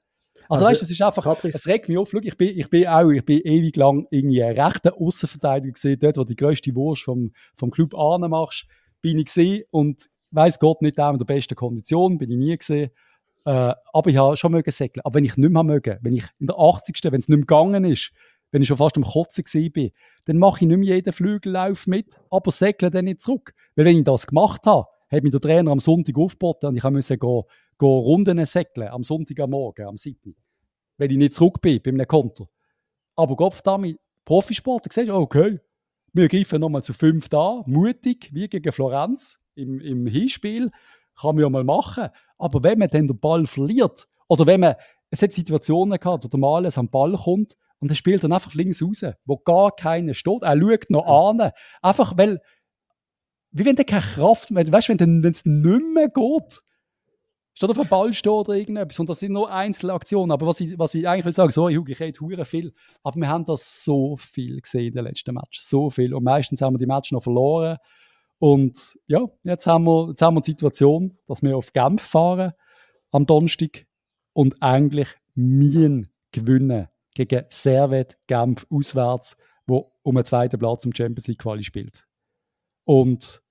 also, also weißt, es ist einfach, Patrice. es regt mich auf. ich bin, ich bin auch, ich bin ewig lang irgendwie rechter Außenverteidiger gesehen, dort, wo du die grösste Wurst vom, vom Club machst, bin ich gesehen und weiß Gott nicht auch in der besten Kondition, bin ich nie gesehen. Äh, aber ich habe schon mögen segeln. Aber wenn ich nicht mehr mögen, wenn ich in der 80. wenn es nicht mehr gegangen ist, wenn ich schon fast am Kotzen bin, dann mache ich nicht mehr jeden Flügellauf mit, aber segle dann nicht zurück. Weil wenn ich das gemacht habe, hat mich der Trainer am Sonntag aufgeboten und ich musste gehen, gehen Runden segeln, am Sonntag am Morgen, am 7. Weil ich nicht zurück bin bei einem Konto. Aber Gott damit, Profisport, siehst du, okay, wir greifen nochmal zu fünf da, mutig, wie gegen Florenz im, im Hinspiel kann man ja mal machen. Aber wenn man dann den Ball verliert, oder wenn man, es hat Situationen gehabt, wo der Males am Ball kommt und er spielt dann einfach links raus, wo gar keiner steht. Er schaut noch an. Einfach, weil, wie wenn der keine Kraft mehr, weißt du, wenn es nicht mehr geht, statt auf dem Ball steht oder irgendetwas. Und das sind nur Einzelaktionen. Aber was ich, was ich eigentlich will sagen, so, ich, ich rede hure viel. Aber wir haben das so viel gesehen in den letzten Match. So viel. Und meistens haben wir die Match noch verloren. Und ja, jetzt haben wir, jetzt haben wir die Situation, dass wir auf Genf fahren am Donnerstag und eigentlich Mien gewinnen gegen Servet Genf auswärts, wo um einen zweiten Platz im Champions League Quali spielt. Und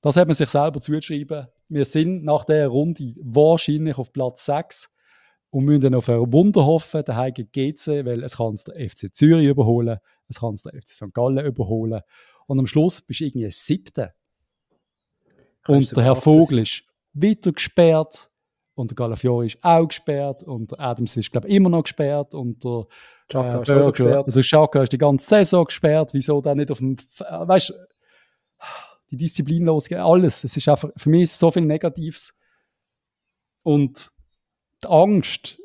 das hat man sich selber zugeschrieben. Wir sind nach der Runde wahrscheinlich auf Platz 6 und müssen dann auf ein Wunder hoffen, der gegen GC, weil es kann es der FC Zürich überholen, es kann es der FC St. Gallen überholen. Und am Schluss bist du irgendwie Siebter und der Herr Vogel ist wieder gesperrt und der Galafiori ist auch gesperrt und der Adams ist, glaube ich, immer noch gesperrt und der Chaka äh, ist Burger, gesperrt. Also Chaka ist die ganze Saison gesperrt. Wieso dann nicht auf dem, äh, weißt die Disziplin losgehen, alles. Es ist einfach, für mich ist so viel Negatives. Und die Angst,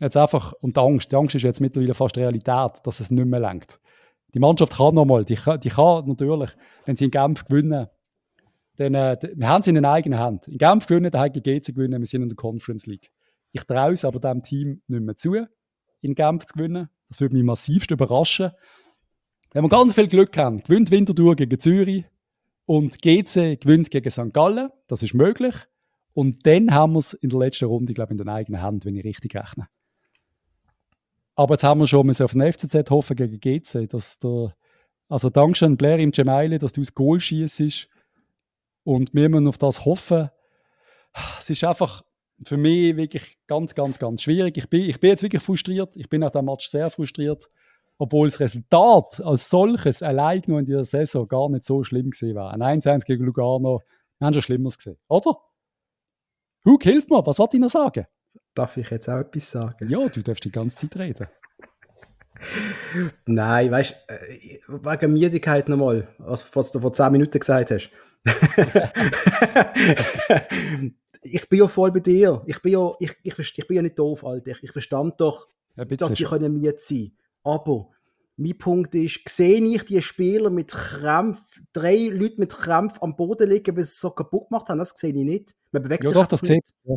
jetzt einfach, und die Angst, die Angst ist jetzt mittlerweile fast Realität, dass es nicht mehr lenkt. Die Mannschaft kann nochmal, die, die kann natürlich, wenn sie in Genf gewinnen, dann, äh, wir haben es in den eigenen Hand. In Genf gewinnen, der gegen GC gewinnen, wir sind in der Conference League. Ich traue es aber dem Team nicht mehr zu, in Genf zu gewinnen. Das würde mich massivst überraschen. Wenn wir ganz viel Glück haben, gewinnt Winterthur gegen Zürich und GC gewinnt gegen St. Gallen, das ist möglich. Und dann haben wir es in der letzten Runde, glaube ich, in den eigenen Hand, wenn ich richtig rechne. Aber jetzt haben wir schon auf den FCZ hoffen gegen GC, dass der, also Dankeschön Blair im Gemeile, dass du das Goal schießt und wir müssen auf das hoffen. Es ist einfach für mich wirklich ganz, ganz, ganz schwierig. Ich bin, ich bin jetzt wirklich frustriert. Ich bin nach dem Match sehr frustriert, obwohl das Resultat als solches allein nur in dieser Saison gar nicht so schlimm gewesen war. Ein 1-1 gegen Lugano, wir haben schon Schlimmeres gesehen, oder? Hug, hilf mir, was wollte ich noch sagen? Darf ich jetzt auch etwas sagen? Ja, du darfst die ganze Zeit reden. Nein, weißt du, äh, wegen Müdigkeit nochmal, was, was du vor 10 Minuten gesagt hast. ich bin ja voll bei dir. Ich bin ja, ich, ich, ich bin ja nicht doof, Alter. Ich, verstand doch, ja, dass die können müde sein. Aber mein Punkt ist, sehe ich die Spieler mit Krämpf, drei Leute mit Krämpf am Boden liegen, weil sie es so kaputt gemacht haben? Das sehe ich nicht. Man bewegt ja, sich doch, das nicht. Ja.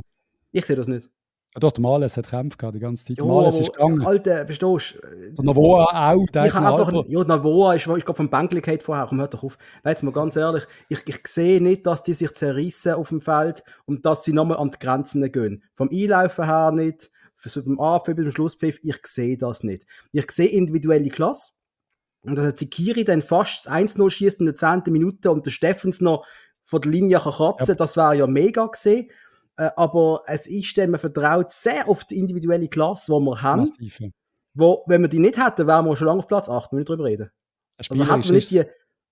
Ich sehe das nicht. Ja, doch, der Males hat gehabt die ganze Zeit. Der Males ist gegangen. Alter, verstehst du? Der Navoa auch. Der ich einfach, ja, Navoa ist, ich glaube, vom Bänkli geht vorher. Komm, hör doch auf. Nein, jetzt mal ganz ehrlich. Ich, ich sehe nicht, dass die sich zerrissen auf dem Feld und dass sie nochmal an die Grenzen gehen. Vom Einlaufen her nicht, vom Anpfiff bis zum Schlusspfiff, ich sehe das nicht. Ich sehe individuelle Klasse. Und dass Zikiri dann fast 1-0 schießt in der 10. Minute und der Steffens noch von der Linie kann kratzen, ja. das wäre ja mega gesehen. Äh, aber es ist dann, man vertraut sehr auf die individuelle Klasse, die wir haben. Massiv, Wo, wenn wir die nicht hätten, wären wir schon lange auf Platz 8, wenn wir nicht drüber reden. Also hätten wir nicht die,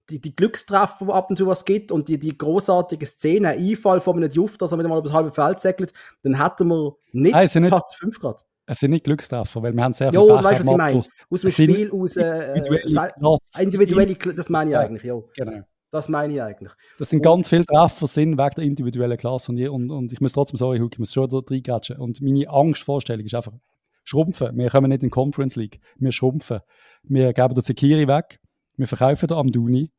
die, die Glückstreffer, die ab und zu was gibt und die, die großartige Szene, ein Einfall von einem Juft, dass er wieder mal über das halbe Feld segelt, dann hätten wir nicht Nein, Platz 5 Grad. Es sind nicht Glückstreffer, weil wir haben sehr viel Jo, du weißt, was ich meine. Aus dem Spiel, aus äh, individuelle, individuelle, das meine ich ja, eigentlich, ja. Genau. Das meine ich eigentlich. Das sind und, ganz viele Treffer sind wegen der individuellen Klasse und, und, und ich muss trotzdem sagen, ich muss schon da reingrätschen. Und meine Angstvorstellung ist einfach, schrumpfen. Wir kommen nicht in die Conference League. Wir schrumpfen. Wir geben den Zekiri weg. Wir verkaufen den Amduni.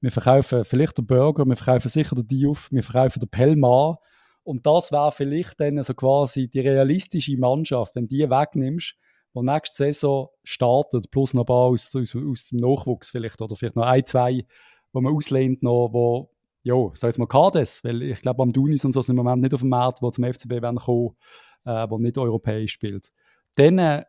Wir verkaufen vielleicht den Burger. Wir verkaufen sicher den Diouf. Wir verkaufen den Pelmar. Und das wäre vielleicht dann so quasi die realistische Mannschaft, wenn du die wegnimmst, die nächste Saison startet, plus noch ein paar aus, aus, aus dem Nachwuchs vielleicht, oder vielleicht noch ein, zwei wo man auslehnt noch, wo, ja, sag jetzt mal Kades, weil ich glaube, am Dunis und so sind im Moment nicht auf dem Markt, wo zum FCB werden kommen, äh, wo nicht europäisch spielt. Dann äh,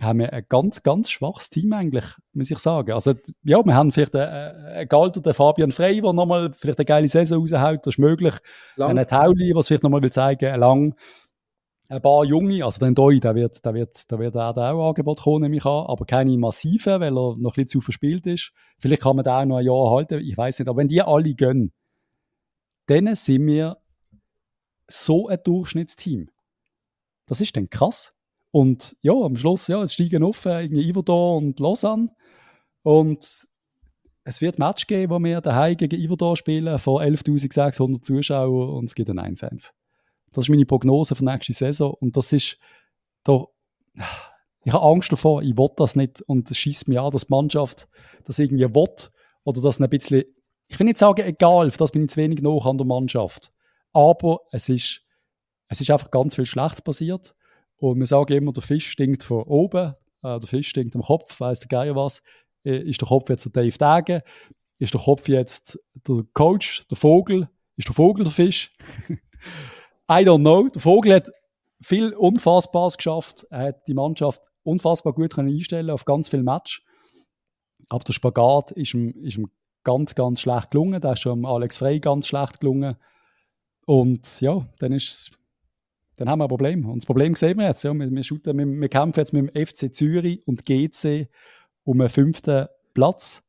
haben wir ein ganz, ganz schwaches Team eigentlich, muss ich sagen. Also, ja, wir haben vielleicht einen, einen gealterten Fabian Frey, der nochmal vielleicht eine geile Saison raushaut, das ist möglich. Lang. Einen Tauli, was vielleicht nochmal will zeigen, lang ein paar Junge, also den Doi, der wird, der wird, der wird auch, auch Angebot kommen, nehme ich an, aber keine massiven, weil er noch ein bisschen zu verspielt ist. Vielleicht kann man da auch noch ein Jahr halten, ich weiß nicht. Aber wenn die alle gehen, dann sind wir so ein Durchschnittsteam. Das ist dann krass. Und ja, am Schluss, ja, es steigen auf, äh, irgendwie Iverdor und Lausanne. Und es wird ein Match geben, wo wir daheim gegen Iverdor spielen, vor 11.600 Zuschauern und es gibt ein 1-1. Das ist meine Prognose für nächste Saison. Und das ist, da, ich habe Angst davor, ich will das nicht. Und es schießt mir an, dass die Mannschaft das irgendwie will. Oder dass ein bisschen, ich will nicht sagen, egal, für das bin ich zu wenig noch an der Mannschaft. Aber es ist, es ist einfach ganz viel Schlechtes passiert. Und wir sagen immer, der Fisch stinkt von oben, äh, der Fisch stinkt am Kopf, weiss der Geier was. Äh, ist der Kopf jetzt der Dave Dage? Ist der Kopf jetzt der Coach, der Vogel? Ist der Vogel der Fisch? I don't know. Der Vogel hat viel Unfassbares geschafft. Er hat die Mannschaft unfassbar gut können einstellen auf ganz viele Match. Aber der Spagat ist ihm, ist ihm ganz, ganz schlecht gelungen. Der ist schon Alex Frey ganz schlecht gelungen. Und ja, dann ist dann haben wir ein Problem. Und das Problem sehen wir jetzt. Ja. Wir, wir, shooten, wir, wir kämpfen jetzt mit dem FC Zürich und GC um einen fünften Platz.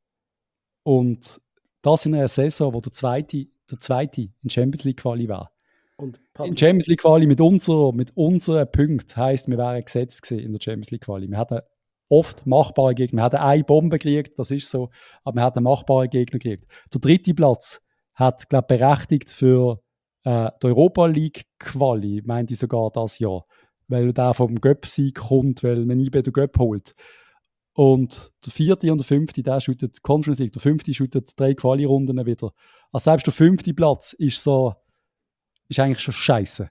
Und das in einer Saison, wo der zweite, der zweite in Champions League Quali war. Und in Champions League Quali mit, unserer, mit unseren Punkten heisst, wir wären gesetzt in der Champions League Quali. Wir hatten oft machbare Gegner. Wir hatten eine Bombe gekriegt, das ist so, aber wir hatten machbare Gegner gekriegt. Der dritte Platz hat, glaube ich, berechtigt für äh, die Europa League Quali, meinte ich sogar das Jahr, weil der vom Göpp-Sieg kommt, weil man nie den Göpp holt. Und der vierte und der fünfte, der shootet Conference League, der fünfte shootet drei Quali-Runden wieder. Also selbst der fünfte Platz ist so, ist eigentlich schon scheiße.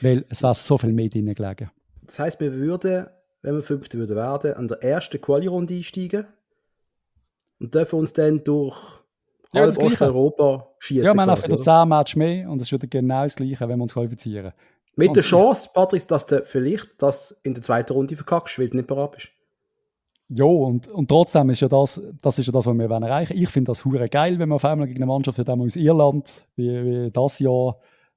Weil es war so viel mehr drin gelegen. Das heisst, wir würden, wenn wir Fünfte würden werden, an der ersten Quali-Runde einsteigen und dürfen uns dann durch Ja, halb. Osteuropa schießen. Ja, wir haben wieder oder? 10 Matches mehr und es ist wieder genau das Gleiche, wenn wir uns qualifizieren. Mit Und der Chance, Patrice, dass du vielleicht das in der zweiten Runde verkackst, weil du nicht bereit bist. Ja, und, und trotzdem ist ja das, das ist ja das, was wir wollen erreichen. Ich finde das hure geil, wenn wir auf einmal gegen eine Mannschaft wie aus Irland, wie, wie das Jahr,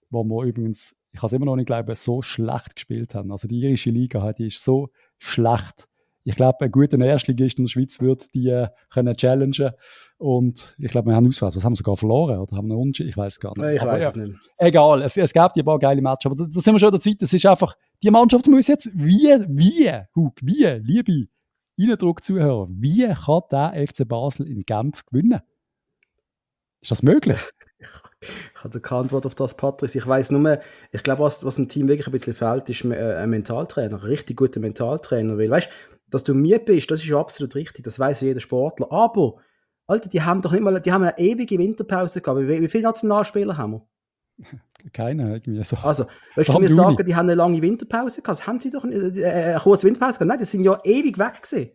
wo wir übrigens, ich kann es immer noch nicht glauben, so schlecht gespielt haben. Also die irische Liga, die ist so schlecht. Ich glaube, ein guter Erstligist in der Schweiz wird die äh, können challengen. Und ich glaube, wir haben auswärts. Was haben wir sogar verloren? Oder haben wir Unentschieden? Ich weiß gar nicht. Ich weiß ja, es nicht. Egal, es, es gab die paar geile Matches, aber da, da sind wir schon der Zeit. Es ist einfach, die Mannschaft muss jetzt, wie, wie, Hug, wie, liebe Eindruck-Zuhörer, wie kann der FC Basel in Genf gewinnen? Ist das möglich? Ich habe keine Antwort auf das, Patrice. Ich weiß nur, ich glaube, was, was dem Team wirklich ein bisschen fehlt, ist äh, ein Mentaltrainer, ein richtig guter Mentaltrainer. Weil, weißt dass du mir bist, das ist ja absolut richtig, das weiß jeder Sportler. Aber, Alter, die haben doch nicht mal, die haben eine ewige Winterpause gehabt. Wie, wie viele Nationalspieler haben wir? Keiner irgendwie so. Also, willst du mir Juni. sagen, die haben eine lange Winterpause gehabt? Das haben sie doch nicht, äh, eine kurze Winterpause gehabt? Nein, die sind ja ewig weg gewesen.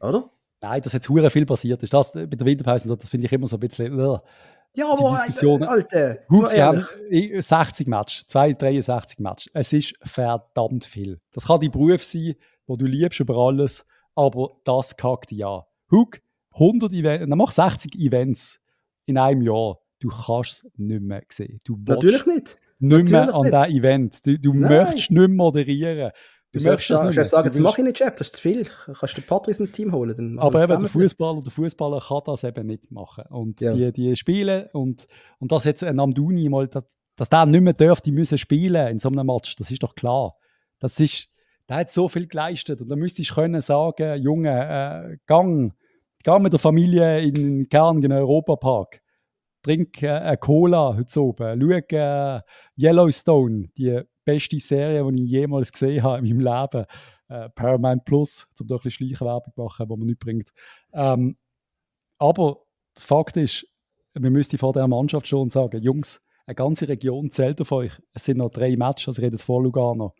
Oder? Nein, dass jetzt hure viel passiert ist. Das, bei der Winterpause, so, das finde ich immer so ein bisschen. Uh. Ja, aber, Diskussionen- äh, Alter, Hug, so haben ehrlich. 60 Matches, 263 Matches. Es ist verdammt viel. Das kann dein Beruf sein, wo du liebst über alles, aber das kackt an. Hug, 100 Events, dann mach 60 Events in einem Jahr. Du kannst es nicht mehr sehen. Du Natürlich nicht. nicht mehr natürlich an nicht. diesem Event. Du, du möchtest nicht mehr moderieren. Du, Du möchtest sollst das sagen, nicht sagen mehr. das mache ich nicht, Chef, das ist zu viel. Kannst du den Patrice ins Team holen? Aber eben, das der. Fußballer, der Fußballer kann das eben nicht machen. Und Ja. die, die spielen und, und dass jetzt ein Amduni mal, dass, dass der nicht mehr darf, die müssen spielen in so einem Match, das ist doch klar. Das ist, der hat so viel geleistet und da müsstest du können sagen, Junge, äh, gang, gang mit der Familie in Kern in den Europapark. Trink äh, eine Cola heute oben. Schau äh, Yellowstone, die beste Serie, die ich jemals gesehen habe in meinem Leben. Äh, Paramount Plus, um da ein bisschen Schleichwerbung machen, die man nicht bringt. Ähm, aber der Fakt ist, wir müssten vor der Mannschaft schon sagen, Jungs, eine ganze Region zählt auf euch. Es sind noch drei Matches, also ich rede jetzt vor Lugano.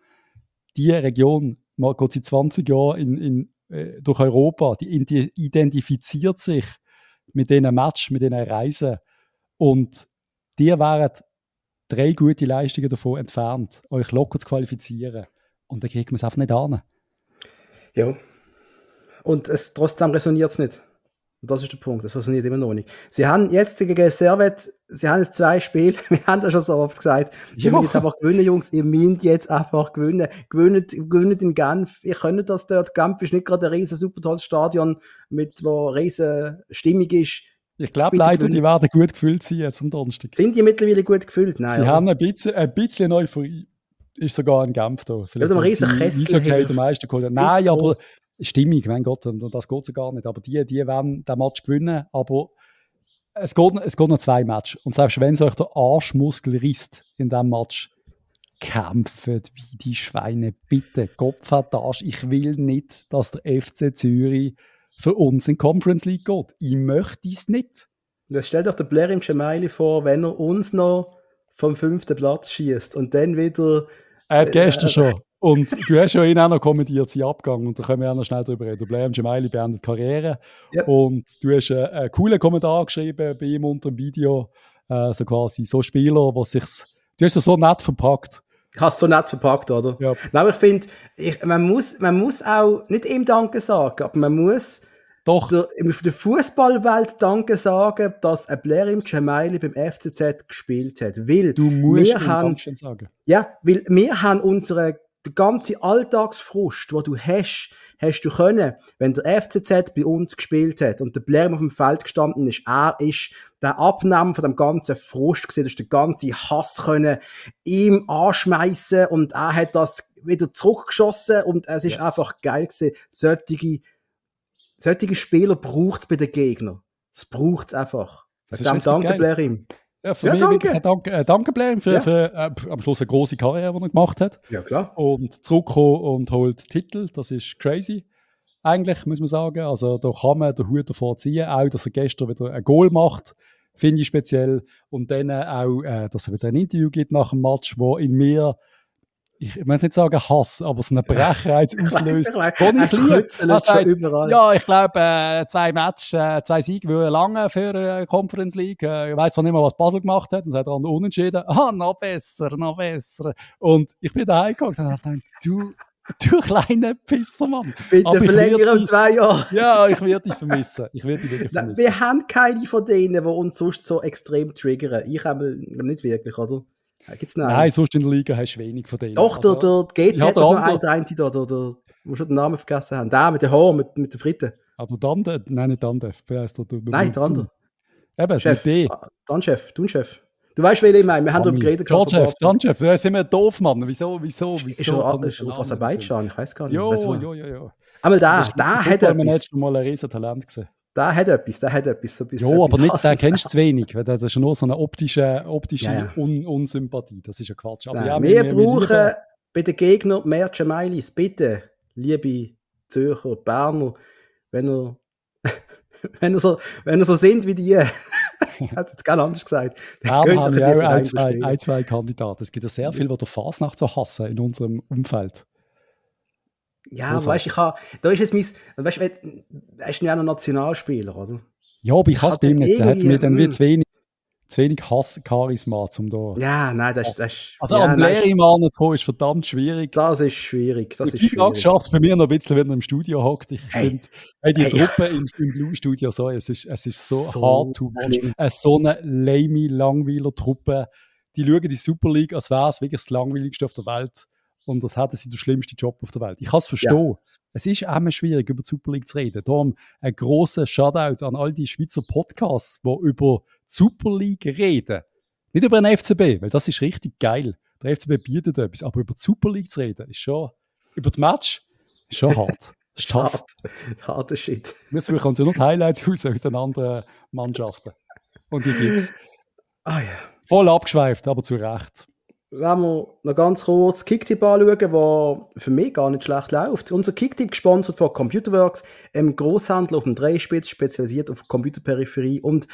Die Region geht seit 20 Jahren in, in, äh, durch Europa, die ide- identifiziert sich mit diesen Match, mit diesen Reisen. Und die wären drei gute Leistungen davon entfernt, euch locker zu qualifizieren. Und dann kriegt man es einfach nicht an. Ja. Und es, trotzdem resoniert es nicht. Und das ist der Punkt, es resoniert immer noch nicht. Sie haben jetzt gegen Servet, sie haben jetzt zwei Spiele, wir haben das schon so oft gesagt, ihr müsst jetzt einfach gewinnen, Jungs, ihr müsst jetzt einfach gewinnen. Gewinnt, gewinnt in Genf, ihr könnt das dort, Genf ist nicht gerade ein riesen super tolles Stadion, mit, wo riesen stimmig ist. Ich glaube leider, die werden gut gefühlt sein jetzt am Donnerstag. Sind die mittlerweile gut gefüllt? Nein, Sie oder? haben ein bisschen, ein bisschen Euphorie. Ist sogar ein Genf da. Vielleicht Ja, ein riesen Kessel hinter- den meisten geholt. Nein, aber gross. Stimmung, mein Gott, und das geht so gar nicht. Aber die, die werden den Match gewinnen. Aber es geht, es geht noch zwei Matches. Und selbst wenn es euch der Arschmuskel risst in diesem Match, kämpft wie die Schweine. Bitte, Kopf hat Arsch. Ich will nicht, dass der FC Zürich für uns in die Conference League geht. Ich möchte es nicht. Jetzt stell doch der Blair im Gemaili vor, wenn er uns noch vom fünften Platz schießt und dann wieder Er hat Äh, gestern schon. Und du hast ja ihn auch noch kommentiert, sein Abgang. Und da können wir auch noch schnell drüber reden. Blair Gemaili beendet die Karriere. Ja. Und du hast einen, einen coolen Kommentar geschrieben bei ihm unter dem Video. Äh, so quasi, so Spieler, was sich's. Du hast es so nett verpackt. Hast so nett verpackt, oder? Ja. Nein, aber ich finde, man, muss, man muss auch nicht ihm Danke sagen, aber man muss Doch, der, der Fußballwelt Danke sagen, dass ein Blair im Gemaili beim FCZ gespielt hat. Weil du musst wir ihm haben, Dankeschön sagen. ja, weil wir haben unsere den ganzen Alltagsfrust, wo du hast, hast du können, wenn der FCZ bei uns gespielt hat und der Blair auf dem Feld gestanden ist, er ist der Abnahme von dem ganzen Frust gesehen, du hast den ganzen Hass können ihm anschmeißen und er hat das wieder zurückgeschossen und es ist Yes. einfach geil gewesen. Solche, solche Spieler braucht es bei den Gegnern. Es braucht es einfach. Das Dem danke. Blair ihm. Ja, für Ja, mich danke. wirklich ein Dank, äh, danke Blair für, Ja. für äh, am Schluss eine große Karriere, die er gemacht hat. Ja, klar. und zurückkommen und holt Titel. Das ist crazy. Eigentlich, muss man sagen. Also, da kann man den Hut davor ziehen. Auch, dass er gestern wieder ein Goal macht, finde ich speziell. Und dann auch, äh, dass er wieder ein Interview gibt nach dem Match, wo in mir, ich möchte nicht sagen Hass, aber so einen Brechreiz auslöst. ich weiss, ich weiss, er sagt, überall. Ja, ich glaube, äh, zwei Matches, äh, zwei Siege würden lange für äh, Conference League. Äh, ich weiß zwar nicht mehr, was Basel gemacht hat, und hat dann unentschieden. Ah, noch besser, noch besser. Und ich bin da hingeguckt und habe gedacht, du, Du kleiner Pissermann. Bitte verlängere um zwei Jahre. Ja, ich werde dich vermissen. Ich werde dich wirklich vermissen. Wir haben keine von denen, die uns sonst so extrem triggern. Ich habe nicht wirklich, oder? Gibt's noch Nein, sonst in der Liga hast du wenig von denen. Doch, also, der, der GC hat noch einen, der eine da, der, der, wo schon den Namen vergessen haben. Der mit dem Haar, mit, mit der Fritte. Ah, der Dande? Nein, nicht Dande. Wer heißt der? Nein, der andere. Eben, Chef. mit D. Ah, dann Chef, du Chef. Du weißt, wen ich meine. Wir haben darüber geredet. Chef, Chef. Da sind wir doof, Mann. Wieso, wieso, wieso? Ist er aus Aserbaidschan? Ich weiß gar nicht. Jo, jo, jo, jo. Aber der, der hat etwas. Ich habe mal ein riesen Talent gesehen. Der hat etwas, der hat etwas. So ja, aber nicht, den kennst du zu wenig. Das ist nur so eine optische, optische ja, ja. Un Unsympathie. Das ist ja Quatsch. Aber ja, wir, wir, brauchen wir bei den Gegnern mehr Gemeilis. Bitte, liebe Zürcher, Berner, wenn ihr, wenn ihr, so, wenn ihr so sind wie die, hat jetzt gar anders gesagt. Wir haben ja auch ein zwei, ein, zwei Kandidaten. Es gibt ja sehr viele, die der Fasnacht so hassen in unserem Umfeld. Ja, weißt du, ich habe, da ist es mein, weißt du, er ist ja ein Nationalspieler, oder? Ja, aber ich hasse bei ihm nicht. Der hat mir dann wie zu wenig, zu wenig Hass, Charisma zum da. Ja, nein, das ist. Das ist also ja, an Lehrimann zu kommen, ist verdammt schwierig. Das ist schwierig. Das ist schwierig. schafft es bei mir noch ein bisschen, wenn er im Studio hockt. Ich hey. finde, hey, die hey. Truppe im, im Blue-Studio, so, es ist, es ist so, so hart to watch. Es so eine lame, langweiler Truppe. Die schauen die Super League, als wäre es wirklich das langweiligste auf der Welt und das hätten sie den schlimmsten Job auf der Welt. Ich kann es verstehen. Ja. Es ist immer schwierig, über die Super League zu reden. Darum ein grosser Shoutout an all die Schweizer Podcasts, die über die Super League reden. Nicht über den FCB, weil das ist richtig geil. Der FCB bietet etwas, aber über die Super League zu reden, ist schon, über das Match, ist schon hart. ist hart. Harter Shit. Wir uns ja noch Highlights aus aus den anderen Mannschaften. Und die gibt's. Ah ja. Voll abgeschweift, aber zu Recht wenn wir noch ganz kurz Kicktip anschauen, der für mich gar nicht schlecht läuft. Unser Kicktip gesponsert von Computerworks, einem Großhändler auf dem Dreispitz, spezialisiert auf Computerperipherie und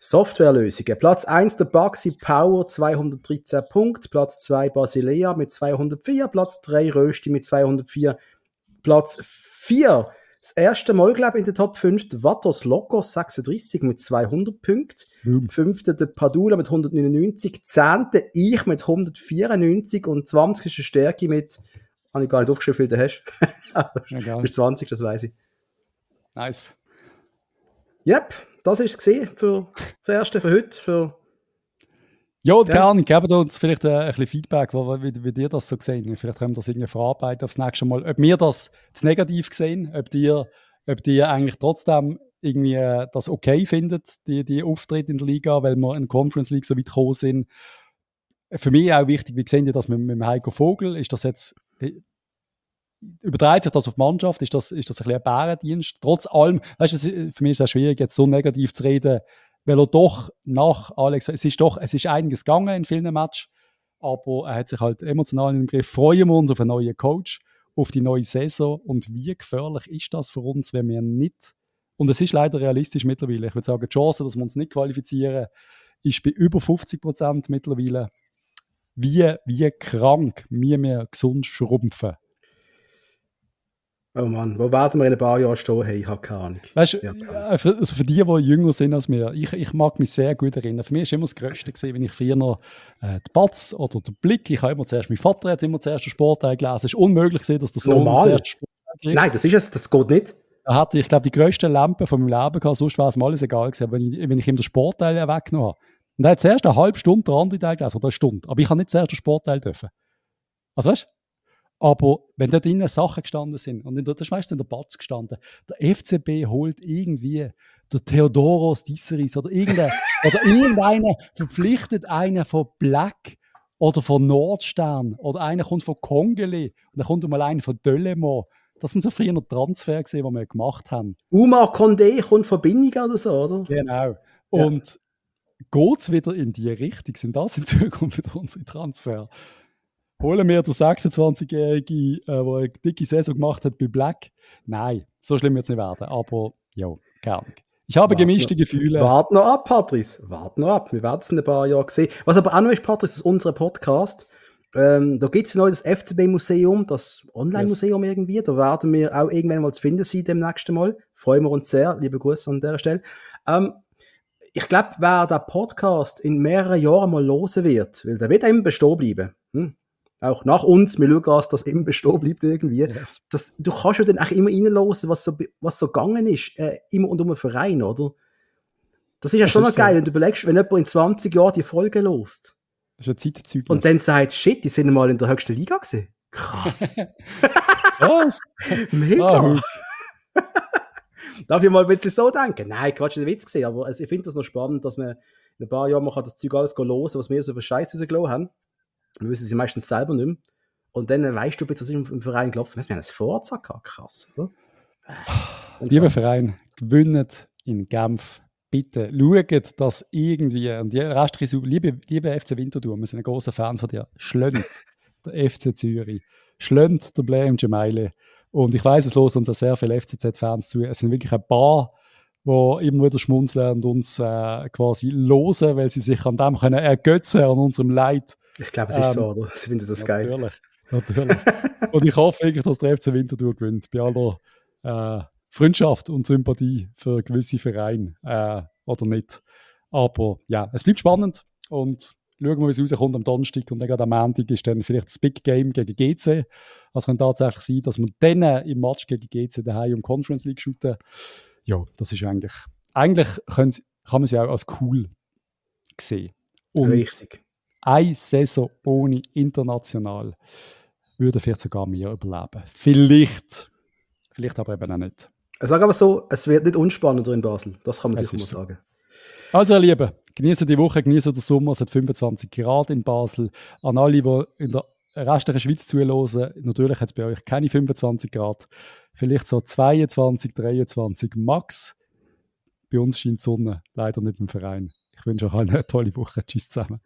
Softwarelösungen. Platz 1 der Baxi Power 213 Punkte, Platz 2 Basilea mit 204, Platz 3 Rösti mit 204, Platz 4 das erste Mal, glaube ich, in der Top 5 der Vatos Locos 36 mit 200 Punkten. Mhm. Fünfte der Padula mit 199. Zehnte ich mit 194 und 20 ist eine Stärke mit, habe ich gar nicht aufgeschrieben, wie viel du hast. ja, Bis 20, das weiß ich. Nice. Yep, das ist es für das erste für heute, für ja, ja. gerne. Gebt uns vielleicht äh, ein bisschen Feedback, wo, wie, wie ihr das so gesehen Vielleicht können wir das irgendwie verarbeiten aufs nächste Mal. Ob wir das zu negativ sehen, ob ihr, ob ihr eigentlich trotzdem irgendwie äh, das okay findet, die, die Auftritte in der Liga, weil wir in der Conference League so weit gekommen sind. Für mich auch wichtig, wie sehen ihr das mit, mit dem Heiko Vogel? Ist das jetzt, äh, übertreibt sich das auf die Mannschaft? Ist das, ist das ein bisschen ein Bärendienst? Trotz allem, weißt du, für mich ist es schwierig, jetzt so negativ zu reden, weil er doch nach Alex, es ist doch, es ist einiges gegangen in vielen Matches, aber er hat sich halt emotional in den Griff. Freuen wir uns auf einen neuen Coach, auf die neue Saison und wie gefährlich ist das für uns, wenn wir nicht, und es ist leider realistisch mittlerweile, ich würde sagen, die Chance, dass wir uns nicht qualifizieren, ist bei über 50 Prozent mittlerweile. Wie, wie krank wir, wir gesund schrumpfen Oh Mann, wo werden wir in ein paar Jahren stehen? Hey, ich habe keine Ahnung. Weißt du, ja. für, also für die, die jünger sind als mir, ich, ich mag mich sehr gut erinnern. Für mich war immer das Größte, gewesen, wenn ich früher noch äh, den Batz oder den Blick, ich habe immer zuerst, mein Vater hat immer zuerst den Sportteil gelesen. Es ist unmöglich, gewesen, dass der Sohn Normal. zuerst Sportteil. Nein, das ist es, das geht nicht. Er hatte, ich glaube, die größte Lampe von meinem Leben gehabt, sonst war es mal alles egal gewesen, wenn ich, wenn ich ihm den Sportteil weggenommen habe. Und er hat zuerst eine halbe Stunde den anderen Teil gelesen, oder eine Stunde. Aber ich habe nicht zuerst den Sportteil dürfen. Also weißt du? Aber wenn da drinnen Sachen gestanden sind, und da ist meistens in der Batz gestanden, der FCB holt irgendwie der Theodoros Disseris oder, irgendein, oder irgendeiner verpflichtet einen von Black oder von Nordstern oder einer kommt von Kongele und dann kommt mal einer von Dölemo. Das sind so früher Transfer die wir gemacht haben. Uma Condé kommt von Binniger oder so, oder? Genau. Und ja. geht es wieder in die Richtung? Sind das in Zukunft wieder unsere Transfer? Holen wir den 26-Jährige, äh, der eine dicke Saison gemacht hat bei Black? Nein, so schlimm wird es nicht werden. Aber ja, gerne. Ich habe Wart gemischte noch, Gefühle. Wart noch ab, Patrice. Wart noch ab. Wir werden es in ein paar Jahren sehen. Was aber auch noch ist, Patrice, ist unser Podcast. Ähm, da gibt es neu das FCB-Museum, das Online-Museum yes. irgendwie. Da werden wir auch irgendwann mal zu finden sein demnächst Mal. Freuen wir uns sehr. Liebe Grüße an der Stelle. Ähm, ich glaube, wer der Podcast in mehreren Jahren mal losen wird, weil der wird immer bestehen bleiben. Hm? Auch nach uns, wir schauen, dass das immer bestehen bleibt irgendwie. Yes. Das, du kannst ja dann auch immer reinlosen, was so, was so gegangen ist, äh, immer und um einen Verein, oder? Das ist ja das schon ist noch geil, so. wenn du überlegst, wenn jemand in 20 Jahren die Folge lost das ist ein Zeitzeugnis. Und dann sagt, shit, die sind mal in der höchsten Liga gesehen. Krass. Was? Mega. Ah, Darf ich mal ein bisschen so denken? Nein, Quatsch, der Witz gesehen, aber ich finde das noch spannend, dass man in ein paar Jahren man kann das Zeug alles los, was wir so für Scheiß rausgelassen haben. Wir wissen sie meistens selber nicht mehr. Und dann weißt du, was im, im Verein gelaufen ist. Wir haben ein gehabt, krass, oder? Lieber Verein, gewinnt in Genf bitte schaut, dass irgendwie, und die restliche liebe, liebe FC Winterthur, wir sind ein großer Fan von dir, schlönt der FC Zürich, schlönt der Blame Gemeile. Und ich weiß, es los uns sehr viele FCZ-Fans zu. Es sind wirklich ein paar, die immer wieder schmunzeln und uns äh, quasi losen, weil sie sich an dem können ergötzen, an unserem Leid. Ich glaube, es ist ähm, so, oder? Sie finden das natürlich, geil. Natürlich. und ich hoffe wirklich, dass der FC Winterthur gewinnt, bei aller äh, Freundschaft und Sympathie für gewisse Vereine äh, oder nicht. Aber ja, es bleibt spannend und schauen wir, wie es rauskommt am Donnerstag und dann gerade am Montag ist dann vielleicht das Big Game gegen GC. Also kann tatsächlich sein, dass man dann im Match gegen GC daheim um Conference League shooten. Ja, das ist eigentlich, eigentlich kann man sie auch als cool sehen. Und Richtig. Eine Saison ohne international würde vielleicht sogar mehr überleben. Vielleicht, vielleicht aber eben auch nicht. Ich sage aber so, es wird nicht unspannender in Basel. Das kann man sicher mal so. sagen. Also, ihr Lieben, genießen die Woche, genießen den Sommer. Es hat 25 Grad in Basel. An alle, die in der restlichen Schweiz zuhören, natürlich hat es bei euch keine 25 Grad. Vielleicht so 22, 23 max. Bei uns scheint die Sonne, leider nicht im Verein. Ich wünsche euch eine tolle Woche. Tschüss zusammen.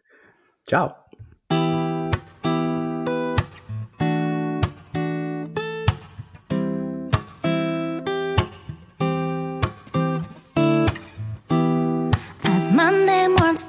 Ciao. Monday mourns